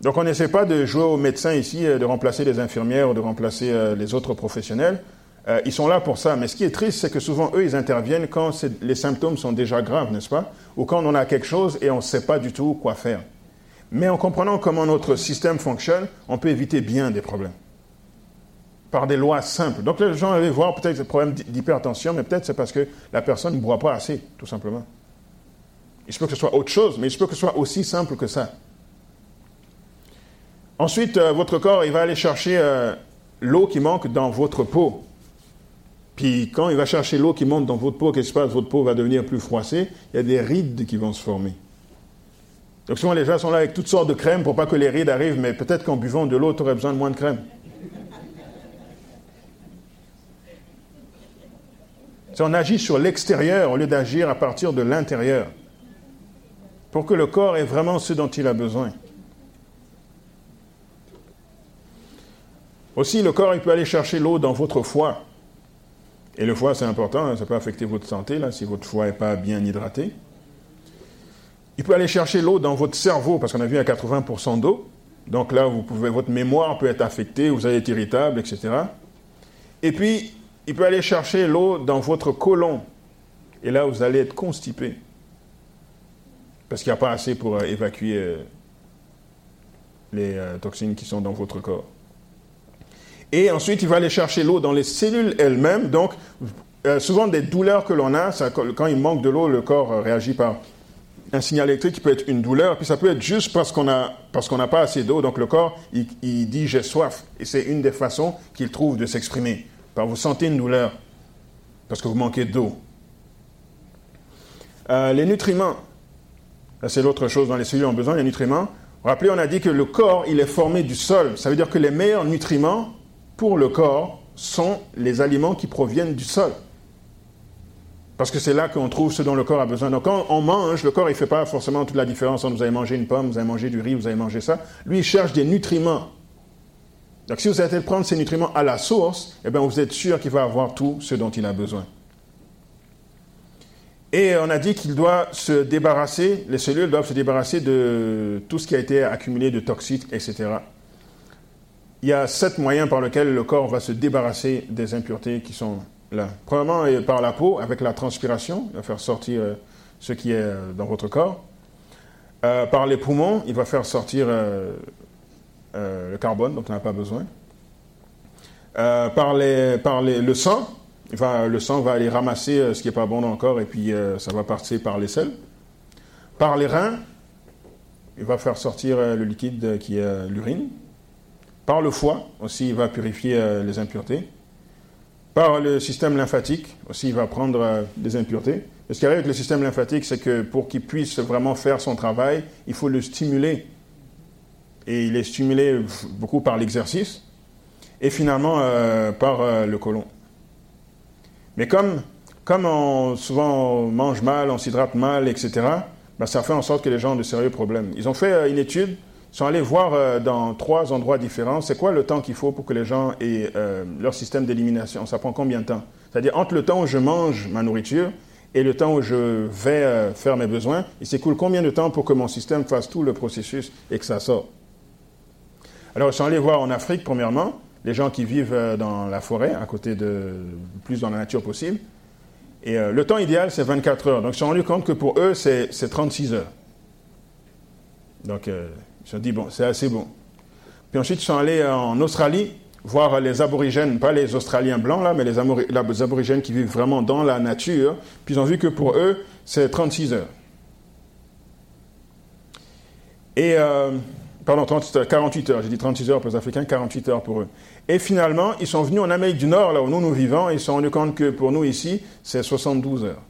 Donc on n'essaie pas de jouer aux médecins ici, de remplacer les infirmières ou de remplacer les autres professionnels. Euh, ils sont là pour ça. Mais ce qui est triste, c'est que souvent, eux, ils interviennent quand les symptômes sont déjà graves, n'est-ce pas? Ou quand on a quelque chose et on ne sait pas du tout quoi faire. Mais en comprenant comment notre système fonctionne, on peut éviter bien des problèmes. Par des lois simples. Donc les gens allaient voir peut-être des problèmes d'hypertension, mais peut-être c'est parce que la personne ne boit pas assez, tout simplement. Il se peut que ce soit autre chose, mais il se peut que ce soit aussi simple que ça. Ensuite, euh, votre corps, il va aller chercher euh, l'eau qui manque dans votre peau. Puis quand il va chercher l'eau qui monte dans votre peau, qu'est-ce qui se passe? Votre peau va devenir plus froissée. Il y a des rides qui vont se former. Donc souvent les gens sont là avec toutes sortes de crèmes pour pas que les rides arrivent, mais peut-être qu'en buvant de l'eau, tu aurais besoin de moins de crème. On agit sur l'extérieur au lieu d'agir à partir de l'intérieur, pour que le corps ait vraiment ce dont il a besoin. Aussi, le corps, il peut aller chercher l'eau dans votre foie. Et le foie, c'est important, hein, ça peut affecter votre santé, là, si votre foie n'est pas bien hydraté. Il peut aller chercher l'eau dans votre cerveau, parce qu'on a vu à 80% d'eau. Donc là, vous pouvez, votre mémoire peut être affectée, vous allez être irritable, etc. Et puis, il peut aller chercher l'eau dans votre côlon. Et là, vous allez être constipé. Parce qu'il n'y a pas assez pour euh, évacuer euh, les euh, toxines qui sont dans votre corps. Et ensuite, il va aller chercher l'eau dans les cellules elles-mêmes. Donc, souvent des douleurs que l'on a, quand il manque de l'eau, le corps réagit par un signal électrique qui peut être une douleur, puis ça peut être juste parce qu'on a parce qu'on n'a pas assez d'eau. Donc le corps, il, il dit j'ai soif, et c'est une des façons qu'il trouve de s'exprimer. Par vous sentez une douleur parce que vous manquez d'eau. Euh, les nutriments, c'est l'autre chose dans les cellules ont besoin des nutriments. Rappelez, on a dit que le corps, il est formé du sol. Ça veut dire que les meilleurs nutriments pour le corps sont les aliments qui proviennent du sol. Parce que c'est là qu'on trouve ce dont le corps a besoin. Donc quand on mange, le corps, il ne fait pas forcément toute la différence vous avez mangé une pomme, vous avez mangé du riz, vous avez mangé ça. Lui, il cherche des nutriments. Donc si vous allez prendre ces nutriments à la source, eh bien, vous êtes sûr qu'il va avoir tout ce dont il a besoin. Et on a dit qu'il doit se débarrasser, les cellules doivent se débarrasser de tout ce qui a été accumulé de toxiques, etc. Il y a sept moyens par lesquels le corps va se débarrasser des impuretés qui sont là. Premièrement, par la peau, avec la transpiration, il va faire sortir euh, ce qui est euh, dans votre corps. Euh, par les poumons, il va faire sortir le carbone dont on n'a pas besoin. par les, par le sang, le sang va aller ramasser ce qui n'est pas bon corps et puis ça va partir par les selles. Par les reins, il va faire sortir le liquide qui est l'urine. Par le foie aussi, il va purifier les impuretés. Par le système lymphatique aussi, il va prendre euh, des impuretés. ce qui arrive avec le système lymphatique, c'est que pour qu'il puisse vraiment faire son travail, il faut le stimuler. Et il est stimulé beaucoup par l'exercice et finalement euh, par euh, le côlon. Mais comme, comme on, souvent on mange mal, on s'hydrate mal, etc., ben, ça fait en sorte que les gens ont de sérieux problèmes. Ils ont fait une étude sont allés voir euh, dans trois endroits différents, c'est quoi le temps qu'il faut pour que les gens aient euh, leur système d'élimination? Ça prend combien de temps? C'est-à-dire entre le temps où je mange ma nourriture et le temps où je vais euh, faire mes besoins, il s'écoule combien de temps pour que mon système fasse tout le processus et que ça sorte? Alors, ils sont allés voir en Afrique, premièrement, les gens qui vivent dans la forêt, à côté de, plus dans la nature possible. Et le temps idéal, c'est 24 heures. Donc, ils se sont rendus compte que pour eux, c'est 36 heures. Donc, ils se sont dit, bon, c'est assez bon. Puis ensuite, ils sont allés en Australie voir les aborigènes, pas les Australiens blancs là, mais les, aborigènes qui vivent vraiment dans la nature. Puis ils ont vu que pour eux, c'est 36 heures. Et, euh, pardon, 48 heures, j'ai dit 36 heures pour les Africains, 48 heures pour eux. Et finalement, ils sont venus en Amérique du Nord, là où nous nous vivons, et ils se sont rendus compte que pour nous ici, c'est 72 heures.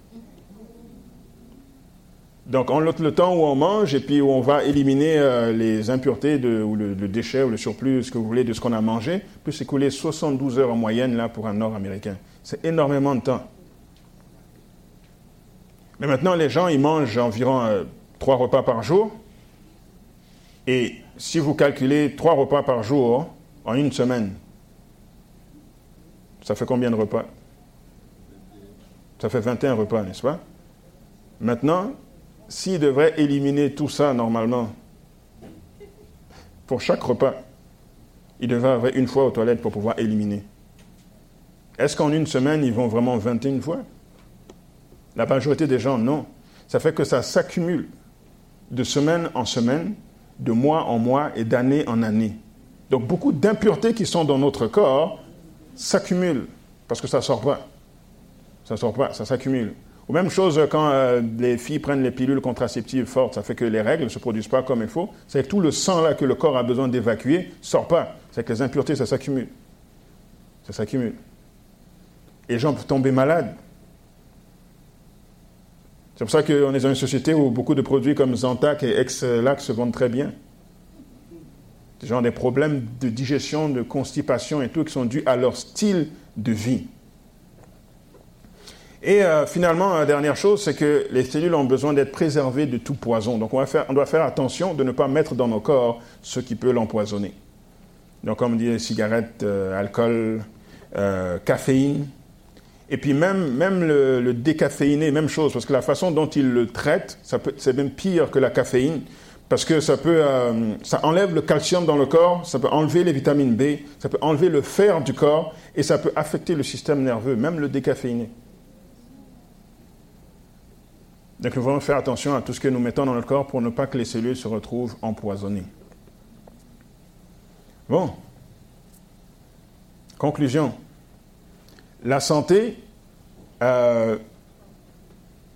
Donc, on note le temps où on mange et puis où on va éliminer euh, les impuretés ou le, déchet ou le surplus, ce que vous voulez, de ce qu'on a mangé, peut s'écouler 72 heures en moyenne là pour un Nord-Américain. C'est énormément de temps. Mais maintenant, les gens, ils mangent environ euh, trois repas par jour. Et si vous calculez trois repas par jour en une semaine, ça fait combien de repas? Ça fait 21 repas, n'est-ce pas? Maintenant, s'il devrait éliminer tout ça normalement, pour chaque repas, il devrait avoir une fois aux toilettes pour pouvoir éliminer. Est-ce qu'en une semaine, ils vont vraiment 21 fois? La majorité des gens, non. Ça fait que ça s'accumule de semaine en semaine, de mois en mois et d'année en année. Donc beaucoup d'impuretés qui sont dans notre corps s'accumulent parce que ça ne sort pas. Ça ne sort pas, ça s'accumule. Ou même chose quand euh, les filles prennent les pilules contraceptives fortes, ça fait que les règles ne se produisent pas comme il faut. C'est que tout le sang là que le corps a besoin d'évacuer ne sort pas. C'est que les impuretés, ça s'accumule. Ça s'accumule. Et les gens peuvent tomber malades. C'est pour ça qu'on est dans une société où beaucoup de produits comme Zantac et Ex-Lac se vendent très bien. Des gens ont des problèmes de digestion, de constipation et tout qui sont dus à leur style de vie. Et euh, finalement, la dernière chose, c'est que les cellules ont besoin d'être préservées de tout poison. Donc on, doit faire attention de ne pas mettre dans nos corps ce qui peut l'empoisonner. Donc, comme on dit, cigarettes, euh, alcool, euh, caféine. Et puis même, même le, décaféiné, même chose, parce que la façon dont il le traite, c'est même pire que la caféine, parce que ça peut, euh, ça enlève le calcium dans le corps, ça peut enlever les vitamines B, ça peut enlever le fer du corps, et ça peut affecter le système nerveux, même le décaféiné. Donc nous devons faire attention à tout ce que nous mettons dans le corps pour ne pas que les cellules se retrouvent empoisonnées. Bon. Conclusion. La santé, euh,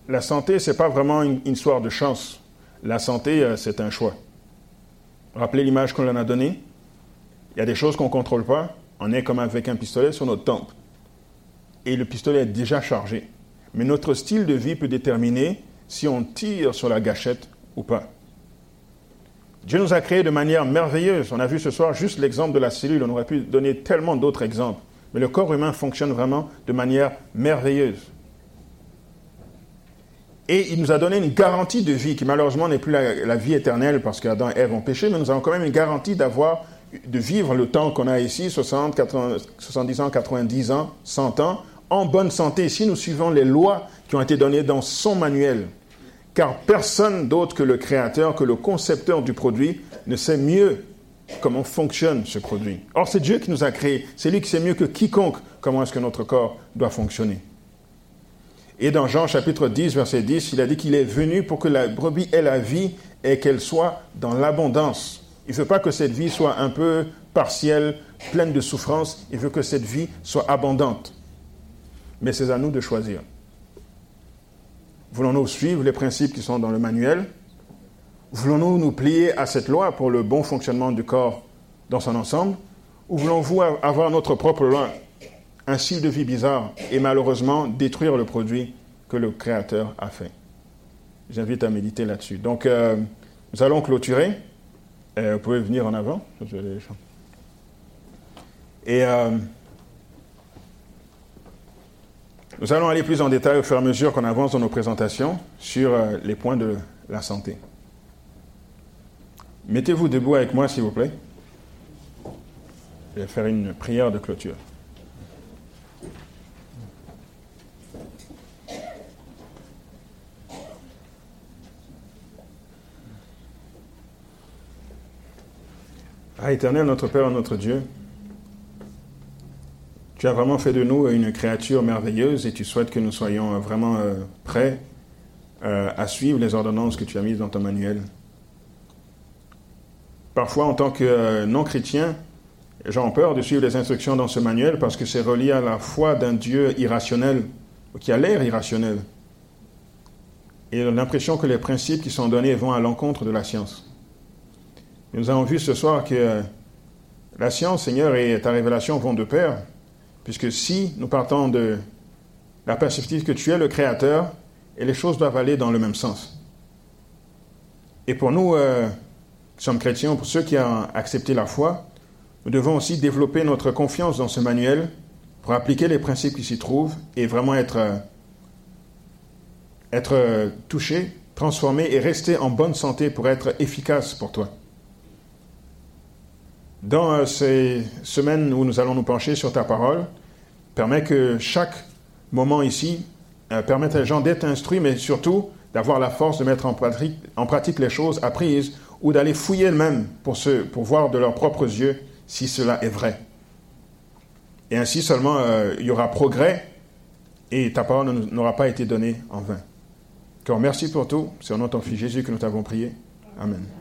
la santé, ce n'est pas vraiment une, histoire de chance. La santé, euh, c'est un choix. Rappelez l'image qu'on en a donnée. Il y a des choses qu'on ne contrôle pas. On est comme avec un pistolet sur notre tempe. Et le pistolet est déjà chargé. Mais notre style de vie peut déterminer si on tire sur la gâchette ou pas. Dieu nous a créés de manière merveilleuse. On a vu ce soir juste l'exemple de la cellule. On aurait pu donner tellement d'autres exemples. Mais le corps humain fonctionne vraiment de manière merveilleuse. Et il nous a donné une garantie de vie qui malheureusement n'est plus la, vie éternelle parce qu'Adam et Ève ont péché, mais nous avons quand même une garantie d'avoir, de vivre le temps qu'on a ici, 60, 70 ans, 90 ans, 100 ans, en bonne santé si nous suivons les lois qui ont été données dans son manuel. Car personne d'autre que le créateur, que le concepteur du produit ne sait mieux comment fonctionne ce produit. Or, c'est Dieu qui nous a créés. C'est lui qui sait mieux que quiconque comment est-ce que notre corps doit fonctionner. Et dans Jean chapitre 10, verset 10, il a dit qu'il est venu pour que la brebis ait la vie et qu'elle soit dans l'abondance. Il ne veut pas que cette vie soit un peu partielle, pleine de souffrance. Il veut que cette vie soit abondante. Mais c'est à nous de choisir. Voulons-nous suivre les principes qui sont dans le manuel? Voulons-nous nous plier à cette loi pour le bon fonctionnement du corps dans son ensemble Ou voulons-vous avoir notre propre loi, un style de vie bizarre et malheureusement détruire le produit que le Créateur a fait? J'invite à méditer là-dessus. Donc, euh, nous allons clôturer. Euh, vous pouvez venir en avant. Et euh, nous allons aller plus en détail au fur et à mesure qu'on avance dans nos présentations sur les points de la santé. Mettez-vous debout avec moi, s'il vous plaît. Je vais faire une prière de clôture. Ah, éternel, notre Père, notre Dieu, tu as vraiment fait de nous une créature merveilleuse et tu souhaites que nous soyons vraiment euh, prêts euh, à suivre les ordonnances que tu as mises dans ton manuel. Parfois, en tant que euh, non-chrétien, j'ai peur de suivre les instructions dans ce manuel parce que c'est relié à la foi d'un Dieu irrationnel, qui a l'air irrationnel. Et l'impression que les principes qui sont donnés vont à l'encontre de la science. Nous avons vu ce soir que euh, la science, Seigneur, et ta révélation vont de pair, puisque si nous partons de la perspective que tu es le Créateur, et les choses doivent aller dans le même sens. Et pour nous, euh, sommes chrétiens, pour ceux qui ont accepté la foi, nous devons aussi développer notre confiance dans ce manuel pour appliquer les principes qui s'y trouvent et vraiment être, euh, être euh, touché, transformé et rester en bonne santé pour être efficace pour toi. Dans euh, ces semaines où nous allons nous pencher sur ta parole, permet que chaque moment ici permette à les gens d'être instruits, mais surtout d'avoir la force de mettre en pratique les choses apprises ou d'aller fouiller eux-mêmes pour, voir de leurs propres yeux si cela est vrai. Et ainsi seulement euh, il y aura progrès et ta parole n'aura pas été donnée en vain. Encore merci pour tout. C'est au nom ton Fils Jésus que nous t'avons prié. Amen.